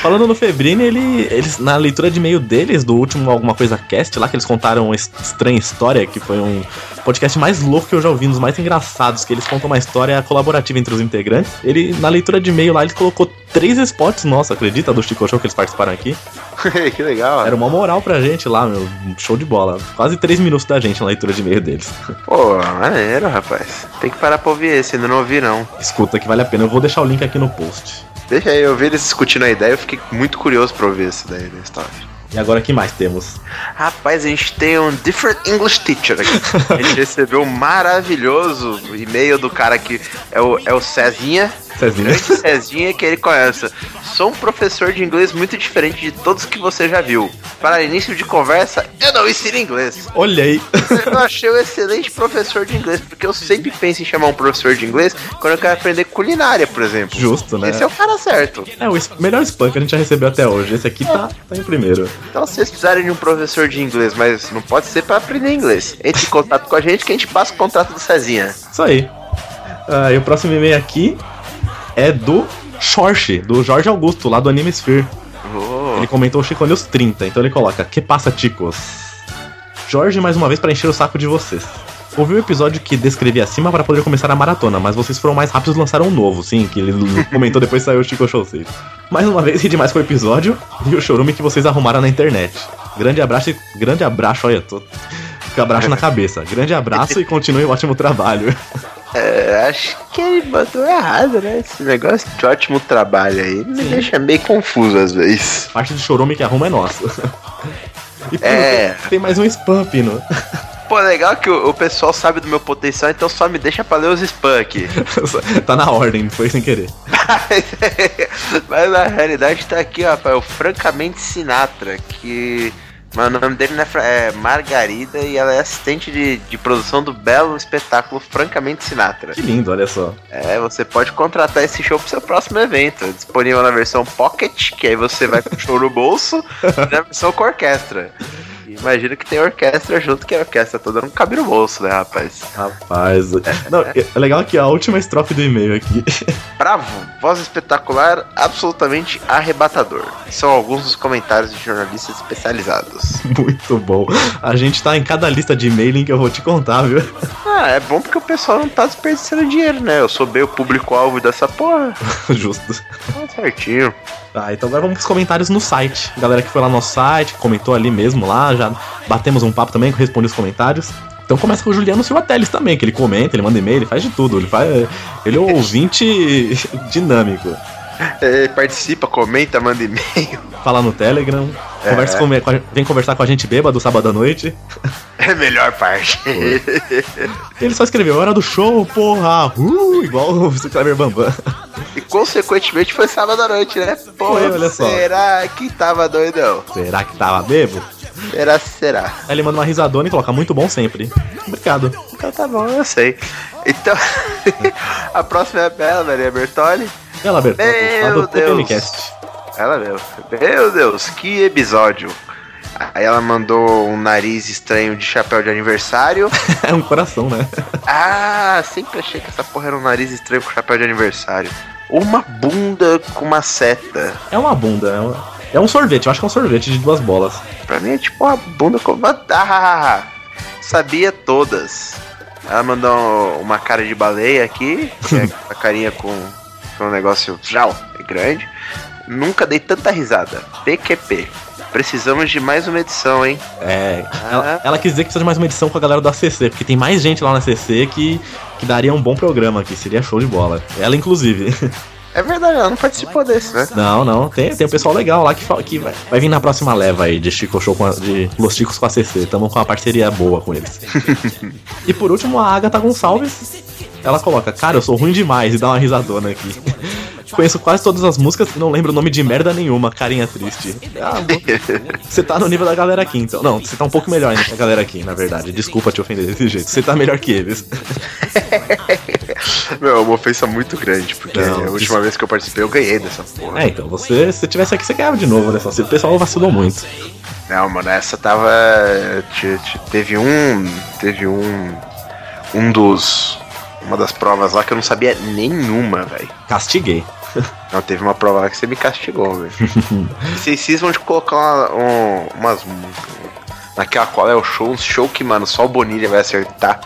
Falando no Febrini, ele, eles, na leitura de e-mail deles, do último Alguma Coisa Cast, lá que eles contaram uma es- estranha história, que foi um podcast mais louco que eu já ouvi, um dos mais engraçados, que eles contam uma história colaborativa entre os integrantes. Ele, na leitura de e-mail lá, ele colocou três spots, nossa, acredita, do Chico Show que eles participaram aqui? que legal. Era uma moral pra gente lá, meu, show de bola. Quase três minutos da gente na leitura de e-mail deles. Pô, maneiro, rapaz. Tem que parar pra ouvir esse, ainda não ouvi não. Escuta que vale a pena, eu vou deixar o link aqui no post. Deixa aí, eu vi eles discutindo a ideia, eu fiquei muito curioso pra ouvir essa daí da história. E agora que mais temos? Rapaz, a gente tem um Different English Teacher aqui. A gente recebeu um maravilhoso e-mail do cara que é o, é o Cezinha. Cezinha. Grande Cezinha que ele conhece. Sou um professor de inglês muito diferente de todos que você já viu. Para início de conversa, eu não ensino inglês. Olha aí. Eu achei um excelente professor de inglês, porque eu sempre penso em chamar um professor de inglês quando eu quero aprender culinária, por exemplo. Justo, né? Esse é o cara certo. É o melhor spam que a gente já recebeu até hoje. Esse aqui tá, tá em primeiro. Então, se vocês precisarem de um professor de inglês, mas não pode ser para aprender inglês, entre em contato com a gente que a gente passa o contrato do Cezinha. Isso aí. Ah, e o próximo e-mail aqui é do Shorsh, do Jorge Augusto, lá do Anime Sphere. Oh. Ele comentou o Chico News 30, então ele coloca: Que passa, ticos? Jorge, mais uma vez para encher o saco de vocês. Ouvi o episódio que descrevi acima para poder começar a maratona, mas vocês foram mais rápidos e lançaram um novo, sim, que ele comentou depois saiu o Chico Show 6. Mais uma vez, ri demais com o episódio e o chorume que vocês arrumaram na internet. Grande abraço e. Grande abraço, olha, tô. Com abraço na cabeça. Grande abraço e continue o ótimo trabalho. É, acho que ele mandou errado, né? Esse negócio de ótimo trabalho aí me deixa meio confuso às vezes. Parte de chorume que arruma é nossa. E É. tem, tem mais um spam, Pino. Pô, legal que o, o pessoal sabe do meu potencial, então só me deixa pra ler os spam aqui. tá na ordem, foi sem querer. Mas na realidade tá aqui, ó, rapaz, o Francamente Sinatra, que. Mano, o nome dele Fra- é Margarida e ela é assistente de, de produção do belo espetáculo Francamente Sinatra. Que lindo, olha só. É, você pode contratar esse show pro seu próximo evento. É disponível na versão Pocket, que aí você vai com o show no bolso, e na versão com orquestra. Imagina que tem orquestra junto, que a orquestra toda não cabe no bolso, né, rapaz? Rapaz. Não, é legal que a última estrofe do e-mail aqui. Bravo, voz espetacular, absolutamente arrebatador. São alguns dos comentários de jornalistas especializados. Muito bom. A gente tá em cada lista de e-mailing que eu vou te contar, viu? Ah, é bom porque o pessoal não tá desperdiçando dinheiro, né? Eu sou bem o público-alvo dessa porra. Justo. Tá certinho. Tá, então agora vamos pros comentários no site. Galera que foi lá no nosso site, comentou ali mesmo lá, já batemos um papo também, responde os comentários. Então começa com o Juliano Silva Teles também, que ele comenta, ele manda e-mail, ele faz de tudo. Ele, faz, ele é um ouvinte dinâmico. É, participa, comenta, manda e-mail. Fala no Telegram, É. conversa com, vem conversar com a gente bêbado sábado à noite. É a melhor parte. Ele só escreveu, hora do show, porra! Uh, igual o Kleber Bambam. e consequentemente foi sábado à noite, né? Pô, Foi, olha só. será que tava doidão? Será que tava bebo? Será, será? Aí ele manda uma risadona e coloca muito bom sempre. Obrigado. Então tá bom, eu sei. Então, a próxima é a Bela Maria Bertoli. Ela, Bertão, lá Meu Deus. Ela mesmo. Meu Deus, que episódio. Aí ela mandou um nariz estranho de chapéu de aniversário. É um coração, né? Ah, sempre achei que essa porra era um nariz estranho com chapéu de aniversário. Uma bunda com uma seta. É uma bunda, é um, é um sorvete, eu acho que é um sorvete de duas bolas. Pra mim é tipo uma bunda com uma. Ah, sabia todas. Ela mandou uma cara de baleia aqui, que é a carinha com, com um negócio é grande. Nunca dei tanta risada. PQP. Precisamos de mais uma edição, hein? É, ela, ela quis dizer que precisa de mais uma edição com a galera do ACC, porque tem mais gente lá no ACC que, que daria um bom programa aqui, seria show de bola. Ela, inclusive. É verdade, ela não participou desse, né? Não, não, tem, tem um pessoal legal lá que, fala, que vai, vai vir na próxima leva aí de Chico Show com a, de Los Chicos com a ACC. Tamo com uma parceria boa com eles. e por último, a Agatha Gonçalves. Ela coloca, cara, eu sou ruim demais e dá uma risadona aqui. Conheço quase todas as músicas e não lembro o nome de merda nenhuma, carinha triste. Ah, bom. Você tá no nível da galera aqui, então. Não, você tá um pouco melhor ainda que a galera aqui, na verdade. Desculpa te ofender desse jeito. Você tá melhor que eles. Meu, é uma ofensa muito grande, porque Não, a última vez que eu participei eu ganhei dessa porra. É, então, você, se você tivesse aqui, você ganhava de novo, né? Só se o pessoal vacilou muito. Não, mano, essa tava. te- te- Teve um. Teve um. Um dos. Uma das provas lá que eu não sabia nenhuma, velho. Castiguei. Não, teve uma prova lá que você me castigou, velho. Vocês cismam de colocar uma, um- umas. Naquela qual é o show, um show que, mano, só o Bonilha vai acertar.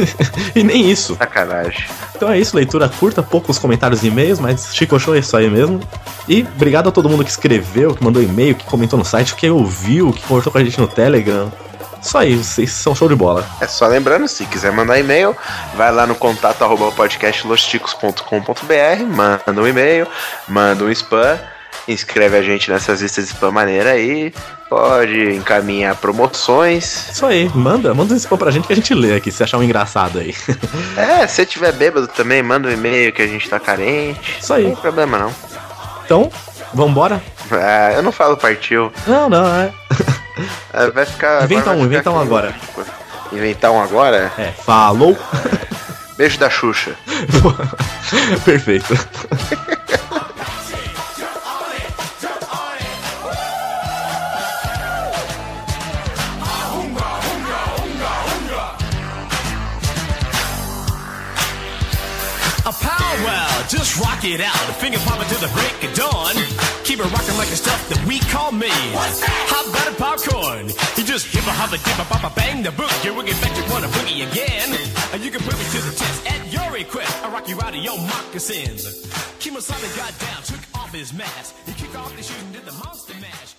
e nem isso. Sacanagem. Então é isso, leitura curta, poucos comentários e e-mails, mas Chico Show é isso aí mesmo. E obrigado a todo mundo que escreveu, que mandou e-mail, que comentou no site, que ouviu, que conversou com a gente no Telegram. Isso aí, vocês são show de bola. É só lembrando, se quiser mandar e-mail, vai lá no contato arroba podcastlosticos.com.br, manda um e-mail, manda um spam, inscreve a gente nessas listas de spam maneira aí, pode encaminhar promoções. Isso aí, manda, manda um spam pra gente que a gente lê aqui, se achar um engraçado aí. É, se tiver bêbado também, manda um e-mail que a gente tá carente. Isso aí. Não tem problema não. Então, vambora? Ah, eu não falo partiu. Não, não, é. É, vai ficar. Inventa um, inventa um agora. Inventar um agora? É, falou. Beijo da Xuxa. Perfeito. Just rock it out. Finger popping to the break of dawn. Keep it rocking like the stuff that we call me. Hot buttered popcorn. You just hip a hop a dip a pop a bang the book. You will get back to wanna boogie again. And you can put me to the test at your request. I rock you out of your moccasins. Kimasada got down, took off his mask. He kicked off his shoes and did the monster mash.